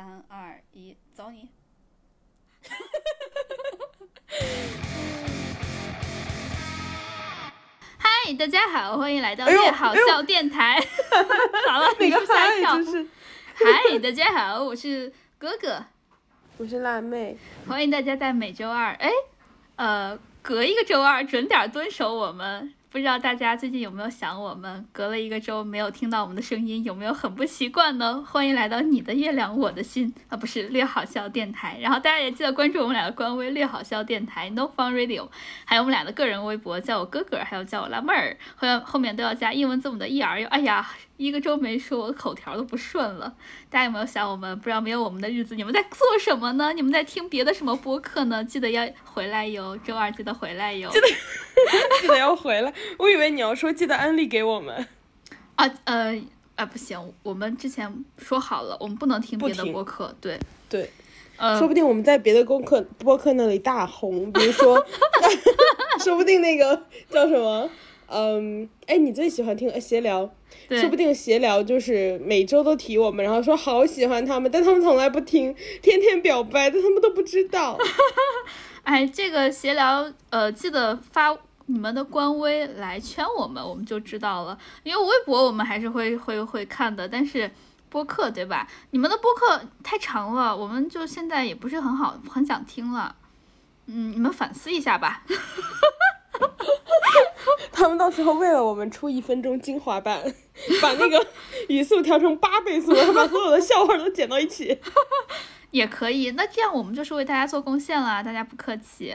三二一，走你！嗨，大家好，欢迎来到哎呦越好笑电台。咋 了，那个吓一跳嗨真是，嗨，大家好，我是哥哥，我是辣妹，欢迎大家在每周二，哎，呃，隔一个周二准点蹲守我们。不知道大家最近有没有想我们？隔了一个周没有听到我们的声音，有没有很不习惯呢？欢迎来到你的月亮我的心啊，不是略好笑电台。然后大家也记得关注我们俩的官微略好笑电台 No Fun Radio，还有我们俩的个人微博，叫我哥哥，还有叫我辣妹儿，后后面都要加英文字母的 E R。哎呀，一个周没说，我的口条都不顺了。大家有没有想我们？不知道没有我们的日子，你们在做什么呢？你们在听别的什么播客呢？记得要回来哟，周二记得回来哟。记得 记得要回来。我以为你要说记得安利给我们，啊呃啊不行，我们之前说好了，我们不能听别的播客，对，对，呃说不定我们在别的功课播客那里大红，比如说，说不定那个叫什么，嗯，哎，你最喜欢听呃闲聊，说不定闲聊就是每周都提我们，然后说好喜欢他们，但他们从来不听，天天表白，但他们都不知道。哎，这个闲聊，呃，记得发你们的官微来圈我们，我们就知道了。因为微博我们还是会会会看的，但是播客对吧？你们的播客太长了，我们就现在也不是很好，很想听了。嗯，你们反思一下吧。他们到时候为了我们出一分钟精华版，把那个语速调成八倍速，然后把所有的笑话都剪到一起。也可以，那这样我们就是为大家做贡献啦，大家不客气。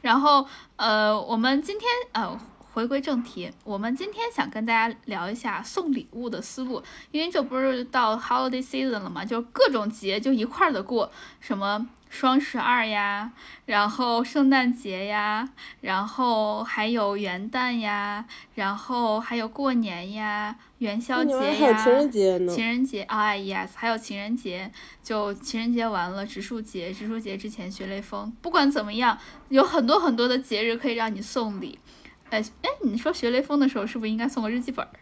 然后，呃，我们今天呃回归正题，我们今天想跟大家聊一下送礼物的思路，因为这不是到 holiday season 了嘛，就各种节就一块儿的过，什么双十二呀，然后圣诞节呀，然后还有元旦呀，然后还有过年呀，元宵节你们还有呀，情人节呢。情人节啊、yes，还有情人节，就情人节完了，植树节，植树节之前学雷锋。不管怎么样，有很多很多的节日可以让你送礼。哎哎，你说学雷锋的时候，是不是应该送个日记本儿？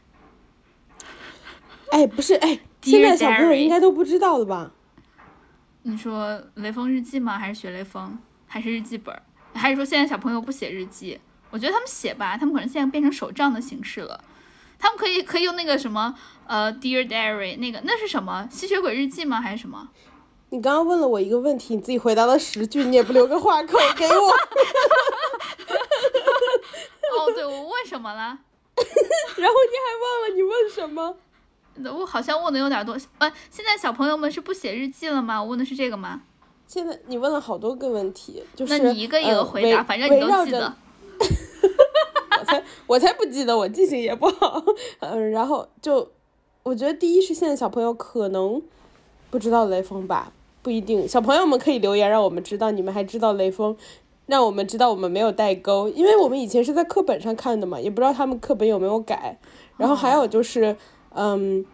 哎，不是，哎现在小朋友应该都不知道了吧？你说雷锋日记吗？还是学雷锋？还是日记本？还是说现在小朋友不写日记？我觉得他们写吧，他们可能现在变成手账的形式了。他们可以可以用那个什么呃，Dear Diary 那个那是什么？吸血鬼日记吗？还是什么？你刚刚问了我一个问题，你自己回答了十句，你也不留个话口 给我。哦，对，我问什么了？然后你还忘了你问什么？我好像问的有点多。呃，现在小朋友们是不写日记了吗？我问的是这个吗？现在你问了好多个问题，就是那你一个一个呃回答，围反正你都记得。我才我才不记得，我记性也不好。嗯，然后就我觉得第一是现在小朋友可能不知道雷锋吧，不一定。小朋友们可以留言让我们知道你们还知道雷锋，让我们知道我们没有代沟，因为我们以前是在课本上看的嘛，也不知道他们课本有没有改。然后还有就是，嗯。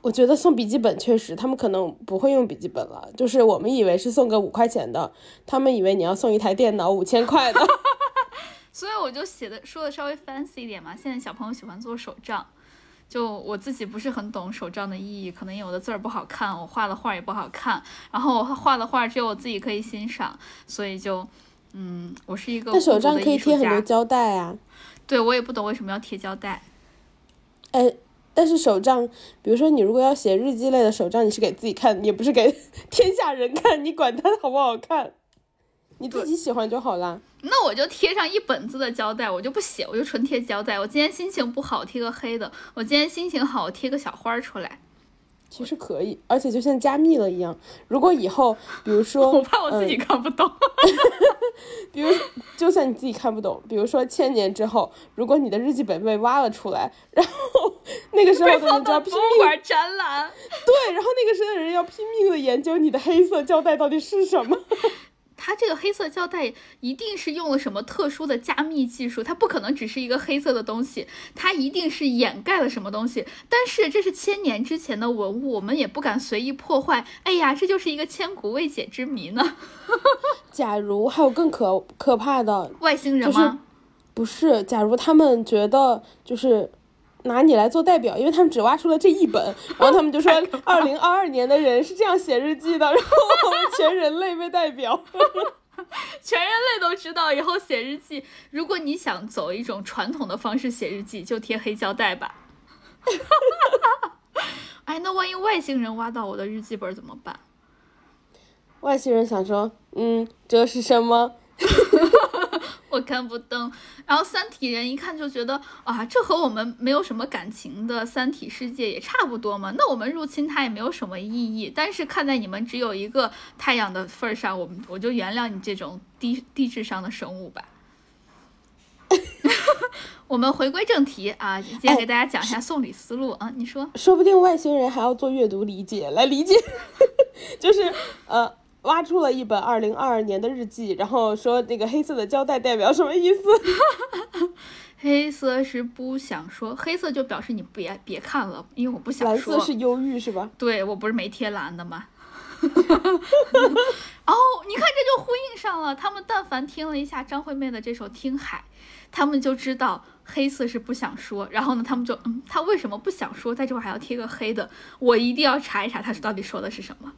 我觉得送笔记本确实，他们可能不会用笔记本了。就是我们以为是送个五块钱的，他们以为你要送一台电脑五千块的。所以我就写的说的稍微 fancy 一点嘛。现在小朋友喜欢做手账，就我自己不是很懂手账的意义，可能因为我的字儿不好看，我画的画也不好看，然后我画的画只有我自己可以欣赏，所以就，嗯，我是一个那手账可以。贴很多胶带啊。对我也不懂为什么要贴胶带。哎，但是手账，比如说你如果要写日记类的手账，你是给自己看，也不是给 天下人看，你管它好不好看，你自己喜欢就好啦。那我就贴上一本子的胶带，我就不写，我就纯贴胶带。我今天心情不好，贴个黑的；我今天心情好，我贴个小花儿出来。其实可以，而且就像加密了一样。如果以后，比如说，我怕我自己嗯看不懂。比如就算你自己看不懂，比如说千年之后，如果你的日记本被挖了出来，然后那个时候的人就要拼命展览。对，然后那个时候的人要拼命的研究你的黑色胶带到底是什么。它这个黑色胶带一定是用了什么特殊的加密技术，它不可能只是一个黑色的东西，它一定是掩盖了什么东西。但是这是千年之前的文物，我们也不敢随意破坏。哎呀，这就是一个千古未解之谜呢。假如还有更可可怕的，外星人就是吗？不是，假如他们觉得就是拿你来做代表，因为他们只挖出了这一本，然后他们就说二零二二年的人是这样写日记的，然后我们全人类为代表。全人类都知道，以后写日记，如果你想走一种传统的方式写日记，就贴黑胶带吧。哎，那万一外星人挖到我的日记本怎么办？外星人想说，嗯，这是什么？我看不懂。然后三体人一看就觉得啊，这和我们没有什么感情的三体世界也差不多嘛。那我们入侵它也没有什么意义。但是看在你们只有一个太阳的份儿上，我们我就原谅你这种低低智商的生物吧。我们回归正题啊，今天给大家讲一下送礼思路啊。你说，说不定外星人还要做阅读理解来理解，就是呃。挖出了一本二零二二年的日记，然后说那个黑色的胶带代表什么意思？黑色是不想说，黑色就表示你别别看了，因为我不想说。蓝色是忧郁是吧？对我不是没贴蓝的吗？哦，你看这就呼应上了。他们但凡听了一下张惠妹的这首《听海》，他们就知道黑色是不想说。然后呢，他们就嗯，他为什么不想说？在这块还要贴个黑的？我一定要查一查，他是到底说的是什么。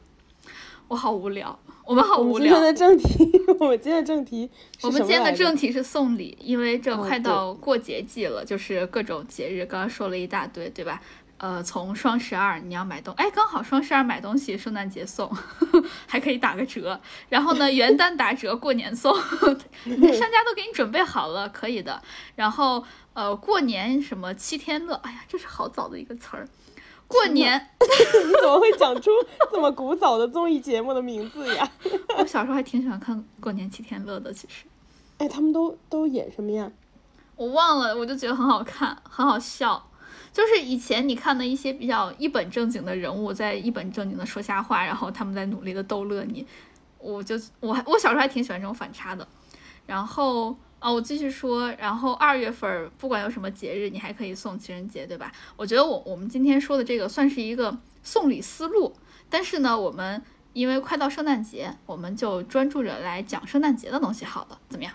我好无聊，我们好无聊。今天的正题，我们今天的正题，我们今天的正题是送礼，因为这快到过节季了，就是各种节日，刚刚说了一大堆，对吧？呃，从双十二你要买东，哎，刚好双十二买东西，圣诞节送，还可以打个折。然后呢，元旦打折，过年送，商家都给你准备好了，可以的。然后呃，过年什么七天乐，哎呀，这是好早的一个词儿。过年，你怎么会讲出这么古早的综艺节目的名字呀？我小时候还挺喜欢看《过年七天乐》的，其实。哎，他们都都演什么呀？我忘了，我就觉得很好看，很好笑。就是以前你看的一些比较一本正经的人物，在一本正经的说瞎话，然后他们在努力的逗乐你。我就我我小时候还挺喜欢这种反差的。然后。哦，我继续说，然后二月份不管有什么节日，你还可以送情人节，对吧？我觉得我我们今天说的这个算是一个送礼思路，但是呢，我们因为快到圣诞节，我们就专注着来讲圣诞节的东西，好了，怎么样？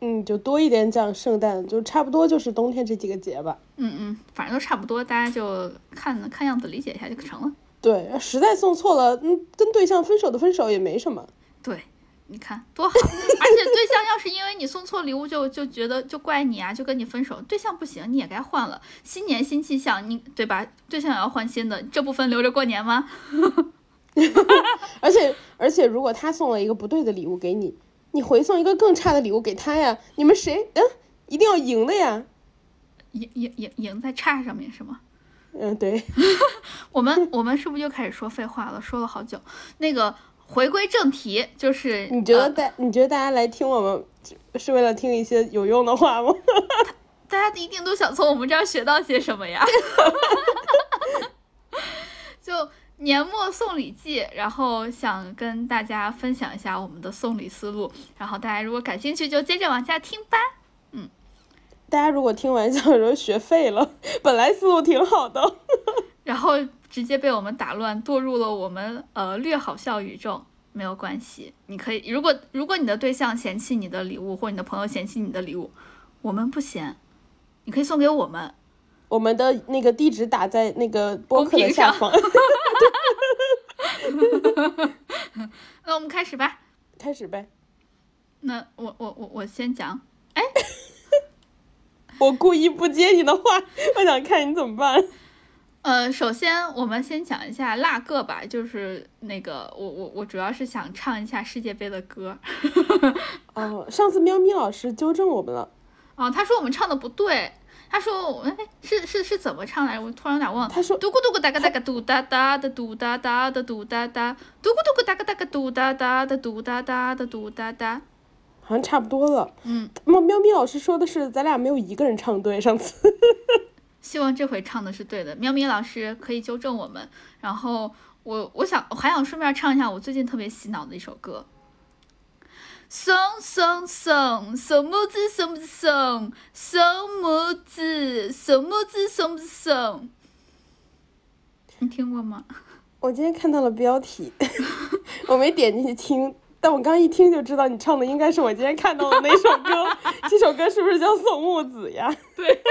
嗯，就多一点讲圣诞，就差不多就是冬天这几个节吧。嗯嗯，反正都差不多，大家就看看样子理解一下就成了。对，实在送错了，嗯，跟对象分手的分手也没什么。对。你看多好，而且对象要是因为你送错礼物就就觉得就怪你啊，就跟你分手。对象不行，你也该换了。新年新气象，你对吧？对象也要换新的，这部分留着过年吗？而 且而且，如果他送了一个不对的礼物给你，你回送一个更差的礼物给他呀？你们谁嗯一定要赢的呀？赢赢赢赢在差上面是吗？嗯，对。我们我们是不是又开始说废话了？说了好久，那个。回归正题，就是你觉得大你觉得大家来听我们是为了听一些有用的话吗？大家一定都想从我们这儿学到些什么呀？就年末送礼季，然后想跟大家分享一下我们的送礼思路，然后大家如果感兴趣就接着往下听吧。嗯，大家如果听完想说学废了，本来思路挺好的，然后。直接被我们打乱，堕入了我们呃略好笑宇宙，没有关系。你可以，如果如果你的对象嫌弃你的礼物，或你的朋友嫌弃你的礼物，我们不嫌，你可以送给我们。我们的那个地址打在那个播客的下方。那我们开始吧。开始呗。那我我我我先讲。哎，我故意不接你的话，我想看你怎么办。呃，首先我们先讲一下那个吧，就是那个我我我主要是想唱一下世界杯的歌。哦，上次喵咪老师纠正我们了。哦，他说我们唱的不对，他说我们哎是是是怎么唱来着？我突然有点忘了。他说嘟咕嘟咕哒嘎哒嘎嘟哒哒的嘟哒哒的嘟哒哒，嘟咕嘟咕哒嘎哒嘎嘟哒哒的嘟哒哒的嘟哒哒，好像差不多了。嗯，喵喵咪老师说的是咱俩没有一个人唱对，上次。希望这回唱的是对的，喵咪老师可以纠正我们。然后我我想我还想顺便唱一下我最近特别洗脑的一首歌。送送送送木子送木子送送木子送木子送木子送，你听过吗？我今天看到了标题，我没点进去听，但我刚一听就知道你唱的应该是我今天看到的那首歌。这首歌是不是叫送木子呀？对。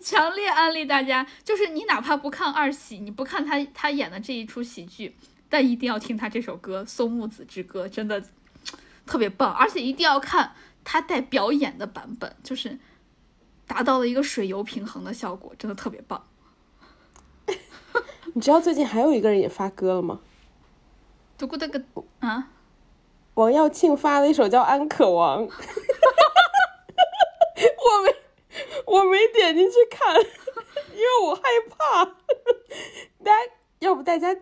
强烈安利大家，就是你哪怕不看二喜，你不看他他演的这一出喜剧，但一定要听他这首歌《松木子之歌》，真的特别棒，而且一定要看他带表演的版本，就是达到了一个水油平衡的效果，真的特别棒。你知道最近还有一个人也发歌了吗？嘟咕那个啊，王耀庆发了一首叫《安可王》，我没我没点进去看，因为我害怕。大家要不大家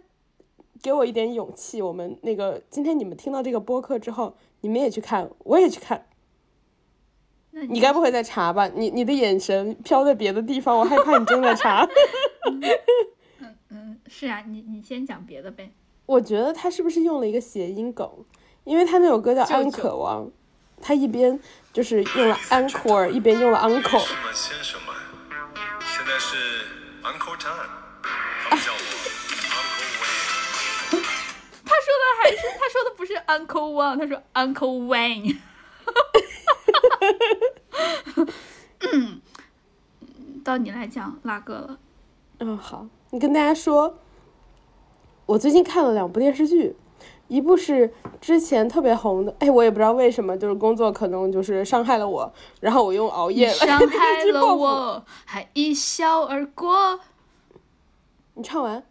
给我一点勇气，我们那个今天你们听到这个播客之后，你们也去看，我也去看。那你该不会在查吧？你你的眼神飘在别的地方，我害怕你正在查。嗯是啊，你你先讲别的呗。我觉得他是不是用了一个谐音梗？因为他那首歌叫《安可望》，他一边就是用了 encore，一边用了 uncle。先生们，现在是 Uncle Time，他们叫我 Uncle Wayne。他说的还是他说的不是 Uncle Wang，他说 Uncle Wayne。嗯，到你来讲拉哥了。嗯，好，你跟大家说，我最近看了两部电视剧，一部是之前特别红的，哎，我也不知道为什么，就是工作可能就是伤害了我，然后我用熬夜了伤 害了。我，还一笑而过。你唱完，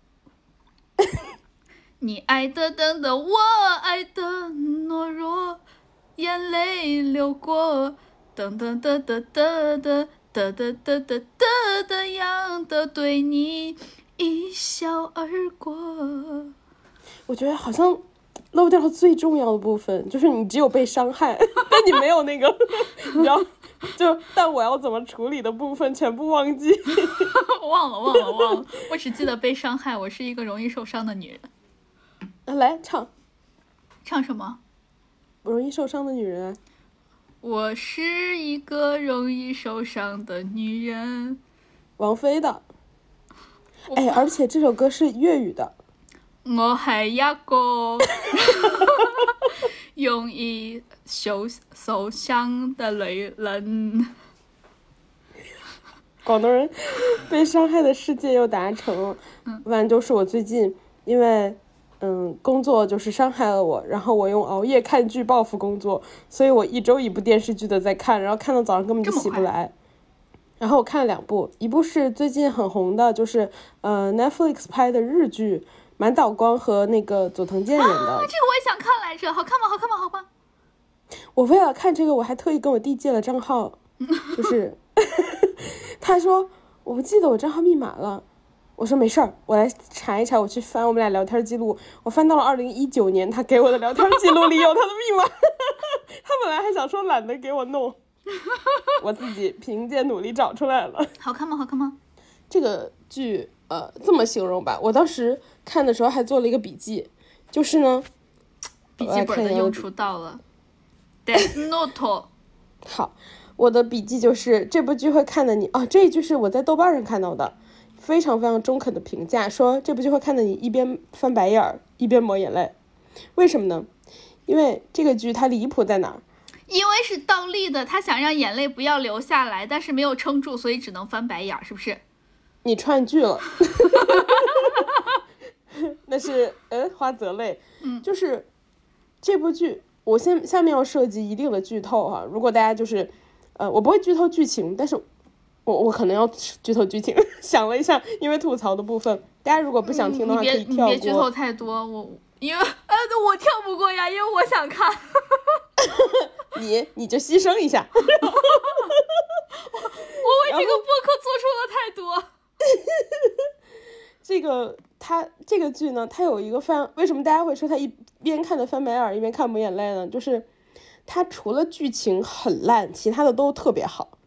你爱的等等，我爱的懦弱，眼泪流过，噔噔噔噔噔噔噔噔噔噔噔噔样的对你一笑而过。我觉得好像漏掉了最重要的部分，就是你只有被伤害，但你没有那个，你知道，就但我要怎么处理的部分全部忘记。忘了忘了忘了，我只记得被伤害。我是一个容易受伤的女人。啊来唱，唱什么？容易受伤的女人啊。我是一个容易受伤的女人。王菲的，我哎，而且这首歌是粤语的，我係 一個容易受受伤的女人。广东人被伤害的世界又达成了。完就是我最近因为嗯工作就是伤害了我，然后我用熬夜看剧报复工作，所以我一周一部电视剧的在看，然后看到早上根本就起不来。然后我看了两部，一部是最近很红的，就是呃 Netflix 拍的日剧，满岛光和那个佐藤健演的。啊，这个我也想看来着，好看吗？好看吗？好看。我为了看这个，我还特意跟我弟借了账号，就是 他说我不记得我账号密码了，我说没事儿，我来查一查，我去翻我们俩聊天记录，我翻到了二零一九年他给我的聊天记录里有他的密码，他本来还想说懒得给我弄，我自己凭借努力找出来了。好看吗？好看吗？这个剧，呃，这么形容吧，我当时看的时候还做了一个笔记，就是呢，笔记本的用处到了。Death Note，好，我的笔记就是这部剧会看的你啊，这一句是我在豆瓣上看到的，非常非常中肯的评价，说这部剧会看的你一边翻白眼儿一边抹眼泪，为什么呢？因为这个剧它离谱在哪儿？因为是倒立的，他想让眼泪不要流下来，但是没有撑住，所以只能翻白眼儿，是不是？你串剧了，那是呃花泽类，嗯就是这部剧，我先下面要涉及一定的剧透哈，如果大家就是呃我不会剧透剧情，但是我我可能要剧透剧情，想了一下，因为吐槽的部分，大家如果不想听的话可以跳别剧透过。太多，我因为呃我跳不过呀，因为我想看。你你就牺牲一下，我为这个播客做出了太多。这个他这个剧呢，他有一个翻为什么大家会说他一边看的翻白眼一边看抹眼泪呢？就是他除了剧情很烂，其他的都特别好。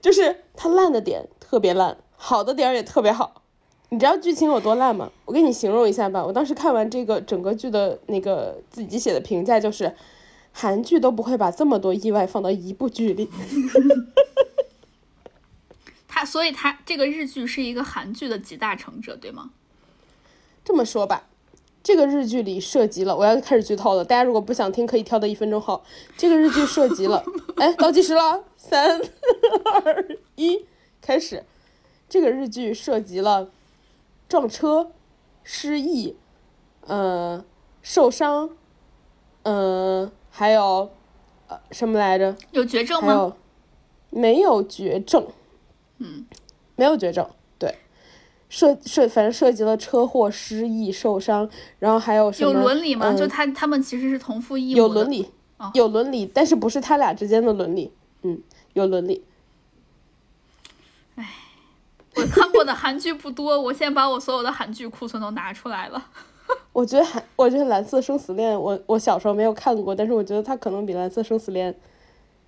就是他烂的点特别烂，好的点儿也特别好。你知道剧情有多烂吗？我给你形容一下吧。我当时看完这个整个剧的那个自己写的评价就是，韩剧都不会把这么多意外放到一部剧里。他所以他这个日剧是一个韩剧的集大成者，对吗？这么说吧，这个日剧里涉及了，我要开始剧透了。大家如果不想听，可以跳到一分钟后。这个日剧涉及了，哎，倒计时了，三二一，开始。这个日剧涉及了撞车、失忆、呃受伤，嗯，还有呃什么来着？有绝症吗？还有没有绝症？嗯，没有绝症。对，涉涉反正涉及了车祸、失忆、受伤，然后还有什么？有伦理吗？嗯就他他们其实是同父异母有伦理哦，有伦理，但是不是他俩之间的伦理。嗯，有伦理。我看过的韩剧不多，我现在把我所有的韩剧库存都拿出来了。我觉得韩，我觉得《蓝色生死恋》我，我小时候没有看过，但是我觉得它可能比《蓝色生死恋》，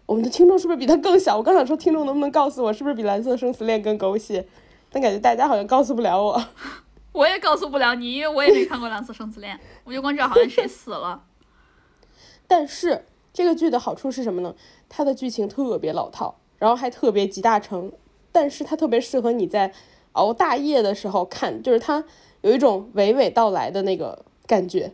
我们的听众是不是比它更小？我刚想说，听众能不能告诉我，是不是比《蓝色生死恋》更狗血？但感觉大家好像告诉不了我。我也告诉不了你，因为我也没看过《蓝色生死恋》，我就光知道好像谁死了。但是这个剧的好处是什么呢？它的剧情特别老套，然后还特别集大成，但是它特别适合你在熬大夜的时候看，就是它有一种娓娓道来的那个感觉。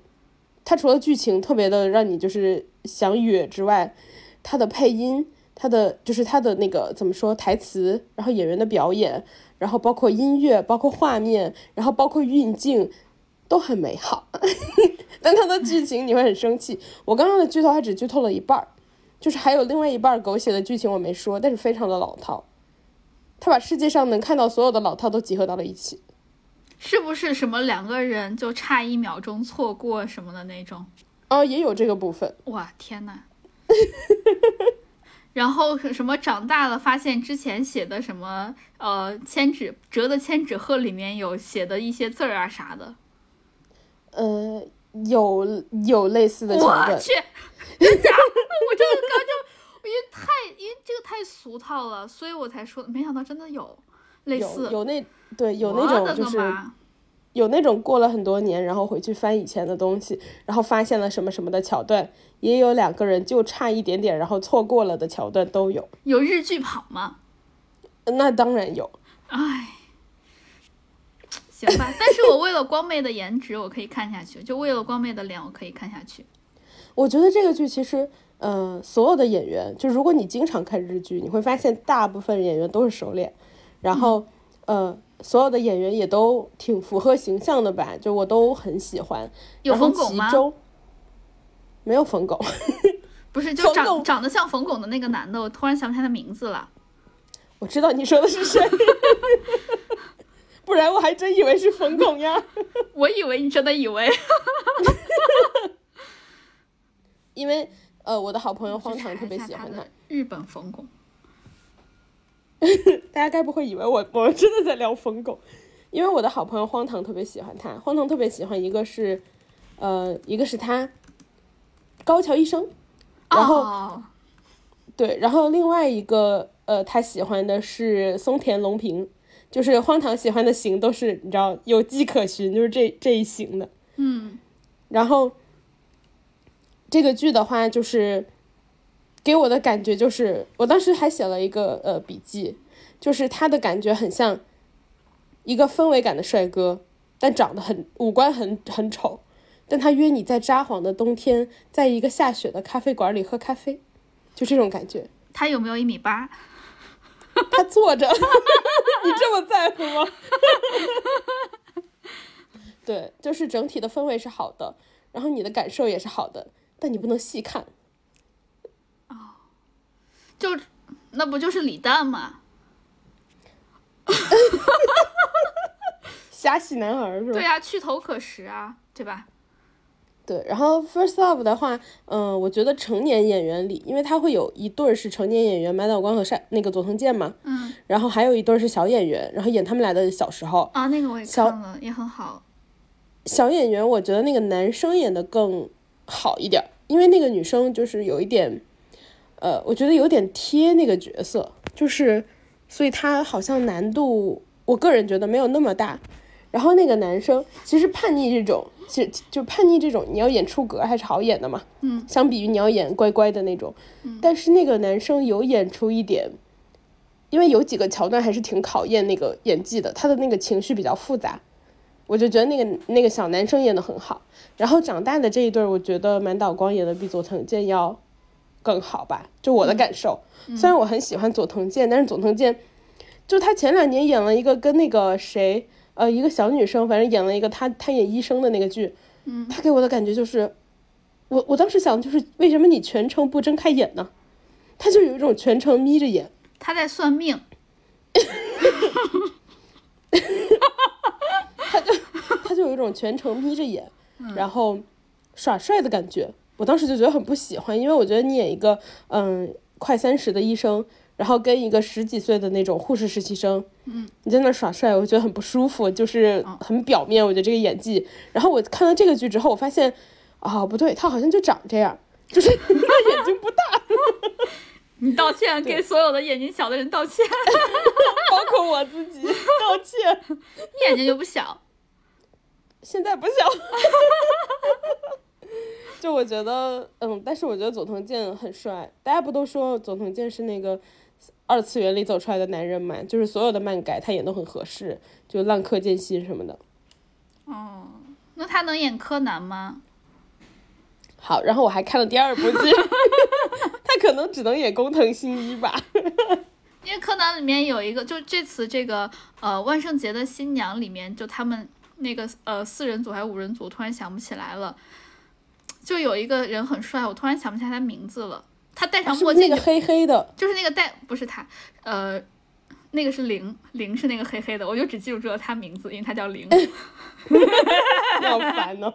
它除了剧情特别的让你就是想哕之外，它的配音，它的就是它的那个怎么说台词，然后演员的表演，然后包括音乐，包括画面，然后包括运镜，都很美好。但它的剧情你会很生气。我刚刚的剧透还只剧透了一半儿，就是还有另外一半狗血的剧情我没说，但是非常的老套。他把世界上能看到所有的老套都集合到了一起。是不是什么两个人就差一秒钟错过什么的那种？哦，也有这个部分。哇，天呐！然后什么长大了发现之前写的什么呃千纸折的千纸鹤里面有写的一些字儿啊啥的，呃，有有类似的桥我。去，真假？我真的刚就因为太因为这个太俗套了，所以我才说没想到真的有类似有有那对有那种就是有那种过了很多年，然后回去翻以前的东西，然后发现了什么什么的桥段，也有两个人就差一点点，然后错过了的桥段都有。有日剧跑吗？那当然有。唉，行吧，但是我为了光妹的颜值，我可以看下去；就为了光妹的脸，我可以看下去。我觉得这个剧其实，呃，所有的演员，就如果你经常看日剧，你会发现大部分演员都是熟脸，然后，呃，所有的演员也都挺符合形象的吧，就我都很喜欢。有冯巩吗？没有冯巩，不是，就冯长长得像冯巩的那个男的，我突然想不起来他的名字了。我知道你说的是谁，不然我还真以为是冯巩呀。我以为你真的以为因为呃，我的好朋友荒唐特别喜欢他，日本疯狗。大家该不会以为我我们真的在聊疯狗？因为我的好朋友荒唐特别喜欢他，荒唐特别喜欢一个是，呃，一个是他高桥医生，然后、哦、对，然后另外一个呃，他喜欢的是松田龙平，就是荒唐喜欢的型都是你知道有迹可循，就是这这一型的。嗯，然后这个剧的话，就是给我的感觉就是，我当时还写了一个呃笔记，就是他的感觉很像一个氛围感的帅哥，但长得很五官很很丑，但他约你在札幌的冬天，在一个下雪的咖啡馆里喝咖啡，就这种感觉。他有没有一米八？他坐着，你这么在乎吗？对，就是整体的氛围是好的，然后你的感受也是好的，但你不能细看。哦就那不就是李诞吗？瞎戏男孩是吧？对啊，去头可食啊，对吧？对，然后 First Love 的话，嗯、我觉得成年演员里，因为他会有一对儿是成年演员，满岛光和山那个佐藤健嘛，嗯然后还有一对儿是小演员，然后演他们俩的小时候。啊，那个我也小看了，也很好。小演员，我觉得那个男生演的更好一点，因为那个女生就是有一点，呃，我觉得有点贴那个角色，就是，所以她好像难度，我个人觉得没有那么大。然后那个男生其实叛逆这种，其实就叛逆这种，你要演出格还是好演的嘛。嗯，相比于你要演乖乖的那种，但是那个男生有演出一点，因为有几个桥段还是挺考验那个演技的，他的那个情绪比较复杂，我就觉得那个那个小男生演的很好。然后长大的这一对儿，我觉得满岛光演的比佐藤健要更好吧，就我的感受。虽然我很喜欢佐藤健，但是佐藤健就他前两年演了一个跟那个谁，呃，一个小女生，反正演了一个他他演医生的那个剧，嗯，他给我的感觉就是，我我当时想就是为什么你全程不睁开眼呢？他就有一种全程眯着眼，他在算命，他就有一种全程眯着眼，然后耍帅的感觉。我当时就觉得很不喜欢，因为我觉得你演一个嗯快三十的医生，然后跟一个十几岁的那种护士实习生，嗯，你在那耍帅，我觉得很不舒服，就是很表面。我觉得这个演技。然后我看到这个剧之后，我发现啊不对，他好像就长这样，就是他 眼睛不大，你道歉，给所有的眼睛小的人道歉。包括我自己道歉。你眼睛就不小，现在不小。就我觉得，嗯，但是我觉得佐藤健很帅。大家不都说佐藤健是那个二次元里走出来的男人嘛？就是所有的漫改他演都很合适，就浪客剑心什么的。哦，那他能演柯南吗？好，然后我还看了第二部剧，他可能只能演工藤新一吧。因为柯南里面有一个，就这次这个呃万圣节的新娘里面，就他们那个呃四人组还是五人组，突然想不起来了。就有一个人很帅，我突然想不起来他名字了。他戴上墨镜就，是是那个黑黑的？就是那个戴不是他，呃，那个是零零是那个黑黑的，我就只记住了他名字，因为他叫零。好烦哦。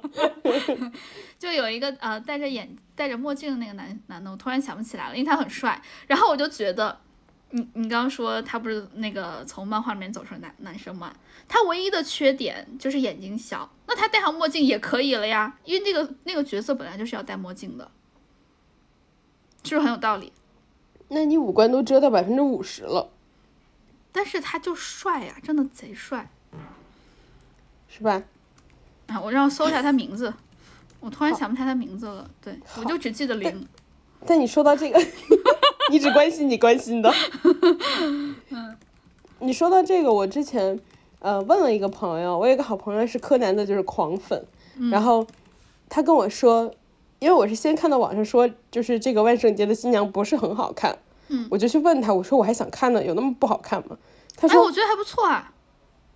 就有一个呃戴着眼戴着墨镜的那个男男的，我突然想不起来了，因为他很帅。然后我就觉得，你你刚刚说他不是那个从漫画里面走出来男男生嘛？他唯一的缺点就是眼睛小，那他戴上墨镜也可以了呀，因为那个那个角色本来就是要戴墨镜的，是不是很有道理？那你五官都遮到百分之五十了，但是他就帅呀，真的贼帅是吧？啊！我让我搜一下他名字，我突然想不起来他名字了。对，我就只记得零。但你说到这个，你只关心你关心的。你说到这个，我之前呃问了一个朋友，我有一个好朋友是柯南的，就是狂粉，然后他跟我说，因为我是先看到网上说，就是这个万圣节的新娘不是很好看，嗯我就去问他，我说我还想看呢，有那么不好看吗？他哎，说我觉得还不错啊。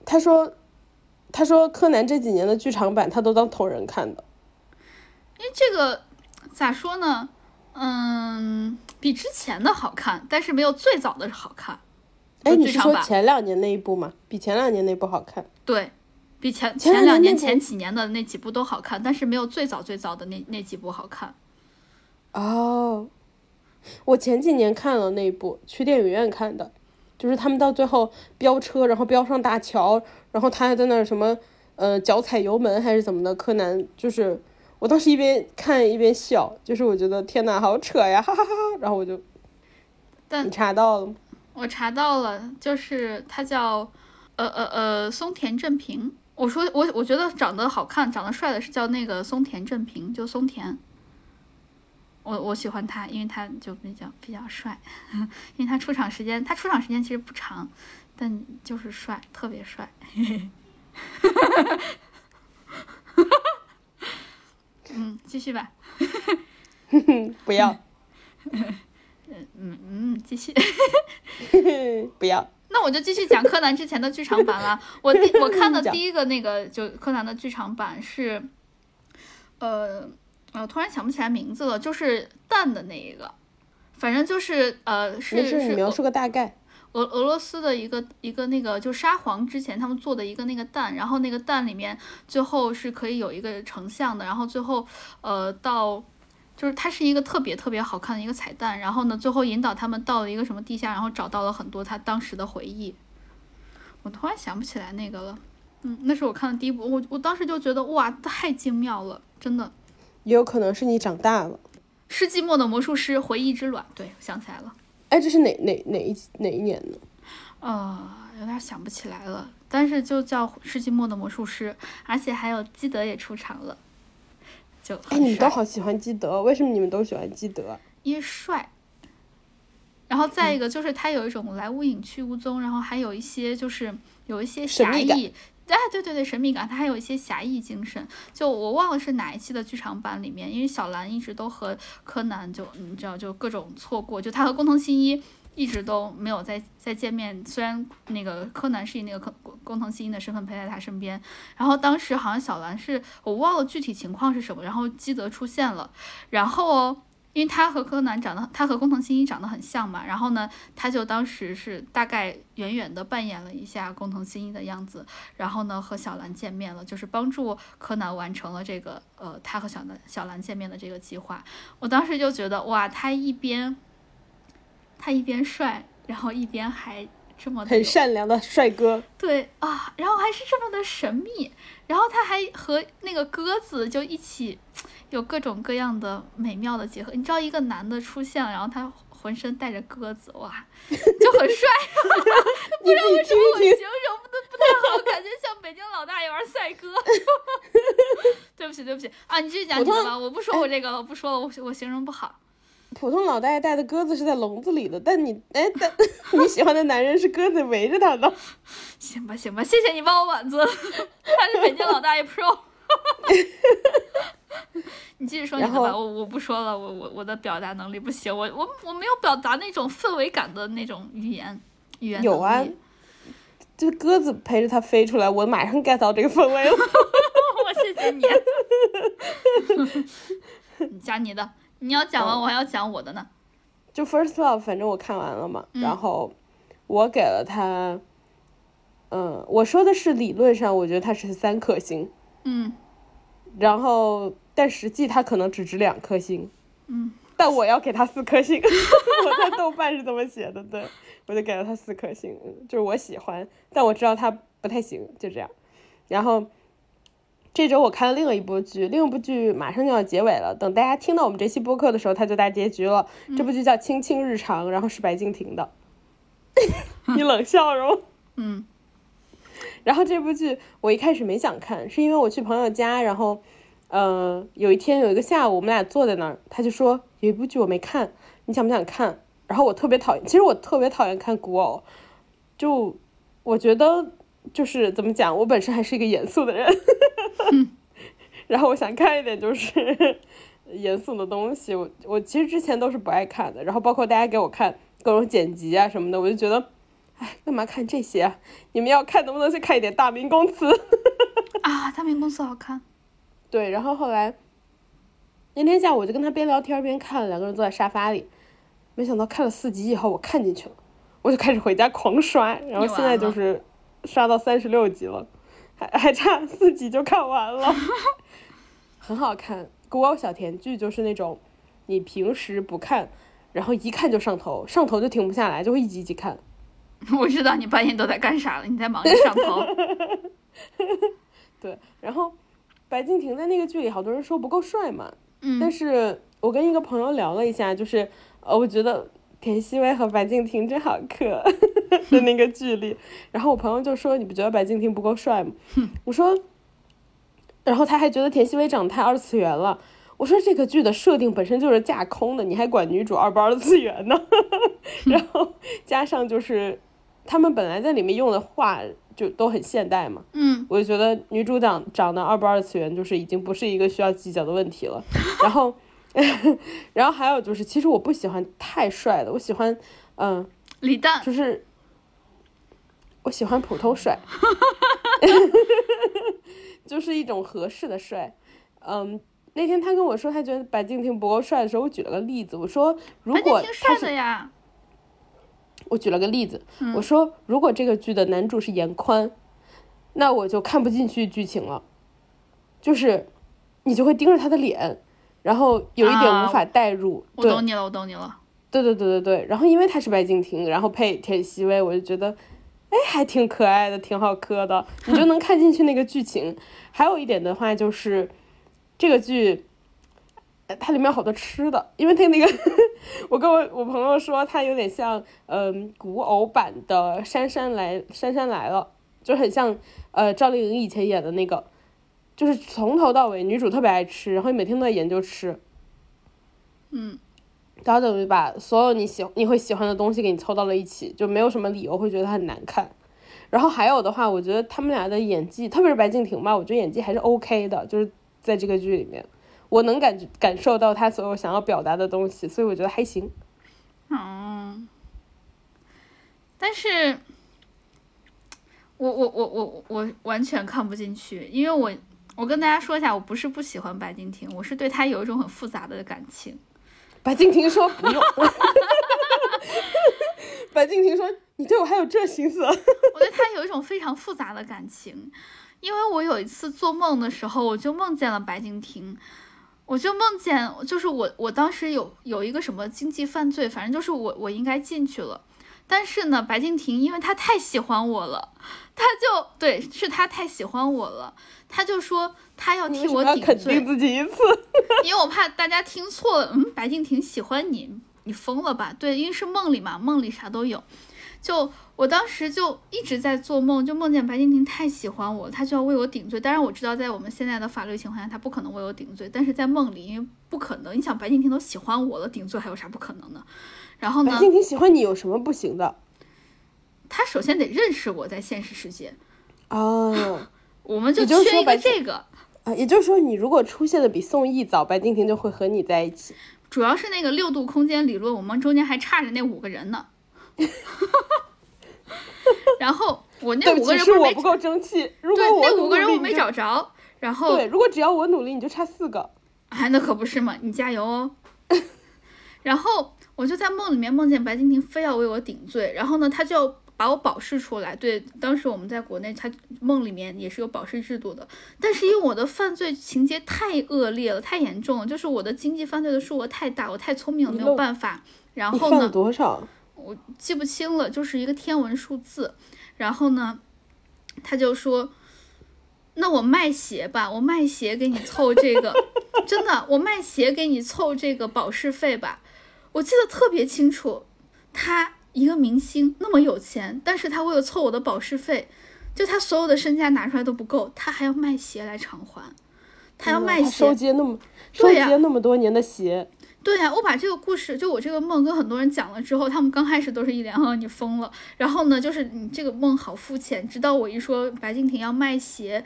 他说他说柯南这几年的剧场版他都当同人看的，因为这个咋说呢？嗯，比之前的好看，但是没有最早的好看。哎，你是说前两年那一部吗？比前两年那部好看？对，比前前两两年前几年的那几部都好看，但是没有最早最早的那那几部好看。哦，我前几年看了那一部，去电影院看的，就是他们到最后飙车，然后飙上大桥，然后他还在那儿什么呃脚踩油门还是怎么的，柯南就是我当时一边看一边笑，就是我觉得天呐，好扯呀，哈哈哈哈，然后我就但你查到了吗？我查到了，就是他叫呃呃呃松田正平。我说我我觉得长得好看、长得帅的是叫那个松田正平，就松田。我我喜欢他，因为他就比较比较帅，因为他出场时间他出场时间其实不长，但就是帅，特别帅。嗯，继续吧。不要，嗯嗯嗯，继续。不要，那我就继续讲柯南之前的剧场版了。我第我看的 第一个那个就柯南的剧场版是，呃呃，突然想不起来名字了，就是蛋的那一个，反正就是呃是没事，你是描述个大概。俄俄罗斯的一个一个那个就沙皇之前他们做的一个那个蛋，然后那个蛋里面最后是可以有一个成像的，然后最后呃到。就是它是一个特别特别好看的一个彩蛋，然后呢，最后引导他们到了一个什么地下，然后找到了很多他当时的回忆。我突然想不起来那个了，嗯，那是我看的第一部，我我当时就觉得哇，太精妙了，真的。也有可能是你长大了。世纪末的魔术师回忆之卵，对，想起来了，哎，这是哪哪哪一哪一年的？呃，有点想不起来了，但是就叫世纪末的魔术师，而且还有基德也出场了，就哎，你们都好喜欢基德，为什么你们都喜欢基德？因为帅。然后再一个就是他有一种来无影去无踪，然后还有一些就是有一些侠义，哎，对对对，神秘感，他还有一些侠义精神。就我忘了是哪一期的剧场版里面，因为小兰一直都和柯南就你知道就各种错过，就他和工藤新一一直都没有再再见面。虽然那个柯南是以那个工工藤新一的身份陪在他身边，然后当时好像小兰是我忘了具体情况是什么，然后基德出现了，然后。因为他和柯南长得，他和工藤新一长得很像嘛，然后呢，他就当时是大概远远的扮演了一下工藤新一的样子，然后呢和小兰见面了，就是帮助柯南完成了这个呃他和小兰小兰见面的这个计划。我当时就觉得哇，他一边他一边帅，然后一边还这么很善良的帅哥。对啊，然后还是这么的神秘，然后他还和那个鸽子就一起有各种各样的美妙的结合。你知道，一个男的出现了，然后他浑身带着鸽子，哇，就很帅。不知道为什么我形，容的不太好，感觉像北京老大爷玩赛鸽。对不起，对不起啊，你继续讲你的吧，我不说我这个了，我不说了，我我形容不好。普通老大爷带的鸽子是在笼子里的，但你 哎，但 你喜欢的男人是鸽子围着他的。行吧，行吧，谢谢你帮我挽尊，他是北京老大爷 Pro。你继续说你的吧，我我不说了，我我我的表达能力不行，我我我没有表达那种氛围感的那种语言语言有啊能力就鸽子陪着它飞出来，我马上 get 到这个氛围了。我谢谢你。你加你的，你要讲完，我还要讲我的呢。就 First Love，反正我看完了嘛，嗯。然后我给了他，嗯，我说的是理论上，我觉得他是三颗星，嗯。然后但实际他可能只值两颗星，嗯，但我要给他四颗星，我在豆瓣是这么写的，对。我就给了他四颗星，嗯就是我喜欢，但我知道他不太行，就这样。然后这周我看了另一部剧，另一部剧马上就要结尾了，等大家听到我们这期播客的时候，它就大结局了。这部剧叫《青青日常》，然后是白敬亭的，你冷笑容。嗯 然后这部剧我一开始没想看，是因为我去朋友家，然后，呃，有一天有一个下午，我们俩坐在那儿，他就说有一部剧我没看，你想不想看？然后我特别讨厌，其实我特别讨厌看古偶，就我觉得就是怎么讲，我本身还是一个严肃的人，然后我想看一点就是 严肃的东西，我我其实之前都是不爱看的，然后包括大家给我看各种剪辑啊什么的，我就觉得。哎，干嘛看这些啊？你们要看，能不能去看一点《大明宫词》？啊，大明宫词好看。对，然后后来那天下午我就跟他边聊天边看，两个人坐在沙发里，没想到看了四集以后我看进去了，我就开始回家狂刷，然后现在就是刷到三十六集了，还 还差四集就看完了，很好看。古偶小甜剧就是那种你平时不看，然后一看就上头，上头就停不下来，就会一集一集看。我知道你半夜都在干啥了，你在忙着上头。对，然后白敬亭在那个剧里，好多人说不够帅嘛，嗯但是我跟一个朋友聊了一下，就是呃，我觉得田曦薇和白敬亭真好磕 的那个剧里，然后我朋友就说你不觉得白敬亭不够帅吗？我说，然后他还觉得田曦薇长得太二次元了。我说这个剧的设定本身就是架空的，你还管女主二不二次元呢？然后加上就是他们本来在里面用的话就都很现代嘛，嗯我就觉得女主长长得二不二次元，就是已经不是一个需要计较的问题了。然后，然后还有就是，其实我不喜欢太帅的，我喜欢，嗯、李诞，就是我喜欢普通帅，就是一种合适的帅。嗯，那天他跟我说他觉得白敬亭不够帅的时候，我举了个例子，我说如果他是的呀。我举了个例子，嗯我说如果这个剧的男主是严宽，那我就看不进去剧情了，就是你就会盯着他的脸，然后有一点啊无法代入。对我懂你了，我懂你了。对对对对对，然后因为他是白敬亭，然后配田曦薇，我就觉得，哎，还挺可爱的，挺好磕的，你就能看进去那个剧情。还有一点的话就是，这个剧，呃它里面有好多吃的，因为它那个，我跟我我朋友说，它有点像，嗯、古偶版的《姗姗来姗姗来了》，就很像，呃，赵丽颖以前演的那个，就是从头到尾女主特别爱吃，然后每天都在研究吃。嗯，然后等于把所有你喜你会喜欢的东西给你凑到了一起，就没有什么理由会觉得它很难看。然后还有的话，我觉得他们俩的演技，特别是白敬亭吧，我觉得演技还是 OK 的，就是在这个剧里面，我能感觉感受到他所有想要表达的东西，所以我觉得还行。嗯，但是，我我我我我完全看不进去，因为我我跟大家说一下，我不是不喜欢白敬亭，我是对他有一种很复杂的感情。白敬亭说不用。白敬亭说：“你对我还有这心思？” 我对他有一种非常复杂的感情，因为我有一次做梦的时候，我就梦见了白敬亭，我就梦见就是我我当时有有一个什么经济犯罪，反正就是我我应该进去了，但是呢，白敬亭因为他太喜欢我了，他就对是他太喜欢我了，他就说他要替我顶罪，自己一次，因为我怕大家听错了，嗯，白敬亭喜欢你。你疯了吧？对，因为是梦里嘛，梦里啥都有。就我当时就一直在做梦，就梦见白敬亭太喜欢我，他就要为我顶罪。当然我知道，在我们现在的法律情况下，他不可能为我顶罪。但是在梦里，因为不可能。你想，白敬亭都喜欢我了，顶罪还有啥不可能的？然后呢？白敬亭喜欢你有什么不行的？他首先得认识我在现实世界。哦，我们就缺一个这个啊。也就是说，你如果出现的比宋轶早，白敬亭就会和你在一起。主要是那个六度空间理论，我们中间还差着那五个人呢。然后我那五个人不是我不够争气，如果我那五个人我没找着。然后对，如果只要我努力，你就差四个。哎，那可不是嘛，你加油哦。然后我就在梦里面梦见白敬亭非要为我顶罪，然后呢，他就要。把我保释出来，对，当时我们在国内，他梦里面也是有保释制度的，但是因为我的犯罪情节太恶劣了，太严重了，就是我的经济犯罪的数额太大，我太聪明了，没有办法。然后呢？多少？我记不清了，就是一个天文数字。然后呢，他就说：“那我卖鞋吧，我卖鞋给你凑这个，真的，我卖鞋给你凑这个保释费吧。”我记得特别清楚，他。一个明星那么有钱，但是他为了凑我的保释费，就他所有的身家拿出来都不够，他还要卖鞋来偿还，他要卖鞋收接那么收接那么多年的鞋，对呀，我把这个故事就我这个梦跟很多人讲了之后，他们刚开始都是一脸啊你疯了，然后呢就是你这个梦好肤浅，直到我一说白敬亭要卖鞋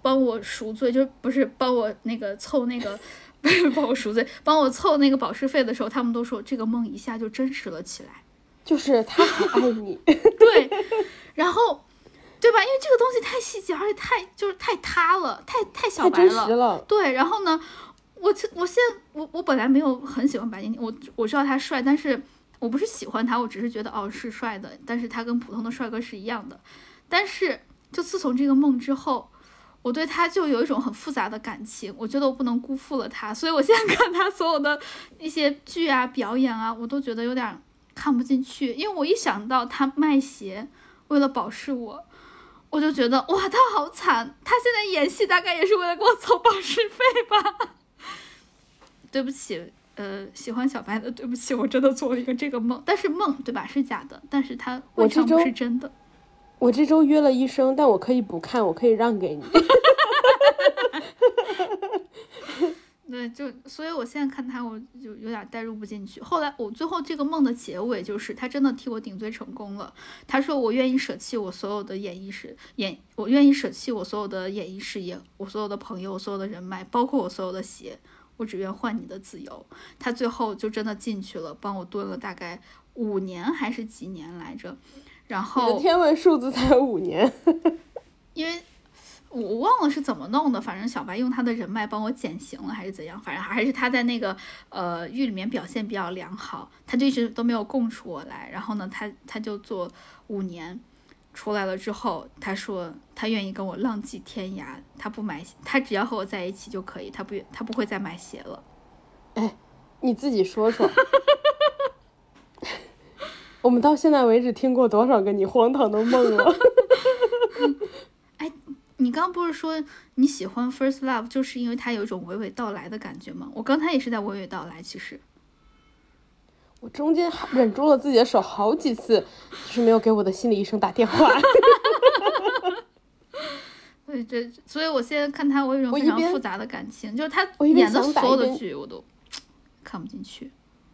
帮我赎罪，就不是帮我那个凑那个 帮我赎罪，帮我凑那个保释费的时候，他们都说这个梦一下就真实了起来。就是他很爱你，对，然后，对吧？因为这个东西太细节，而且太就是太塌了，太太小白了，对。然后呢，我我现在我我本来没有很喜欢白敬亭，我我知道他帅，但是我不是喜欢他，我只是觉得哦是帅的，但是他跟普通的帅哥是一样的。但是就自从这个梦之后，我对他就有一种很复杂的感情，我觉得我不能辜负了他，所以我现在看他所有的一些剧啊、表演啊，我都觉得有点。看不进去，因为我一想到他卖鞋为了保释我，我就觉得哇，他好惨！他现在演戏大概也是为了给我凑保释费吧？对不起，呃，喜欢小白的，对不起，我真的做了一个这个梦，但是梦对吧是假的，但是他未尝不是真的。我这周约了医生，但我可以不看，我可以让给你。对，就所以，我现在看他，我就有点代入不进去。后来，我最后这个梦的结尾就是，他真的替我顶罪成功了。他说：“我愿意舍弃我所有的演艺事演，我愿意舍弃我所有的演艺事业，我所有的朋友，我所有的人脉，包括我所有的鞋，我只愿换你的自由。”他最后就真的进去了，帮我蹲了大概五年还是几年来着。然后天文数字才五年，因为。我忘了是怎么弄的，反正小白用他的人脉帮我减刑了，还是怎样？反正还是他在那个呃狱里面表现比较良好，他就一直都没有供出我来。然后呢，他他就做五年，出来了之后，他说他愿意跟我浪迹天涯，他不买，他只要和我在一起就可以，他不他不会再买鞋了。哎，你自己说说，我们到现在为止听过多少个你荒唐的梦了？哎你刚不是说你喜欢 First Love，就是因为它有一种娓娓道来的感觉吗？我刚才也是在娓娓道来，其实我中间忍住了自己的手好几次，就是没有给我的心理医生打电话。对，这所以我现在看他，我有一种非常复杂的感情，就是他演的所有的剧我都 看不进去。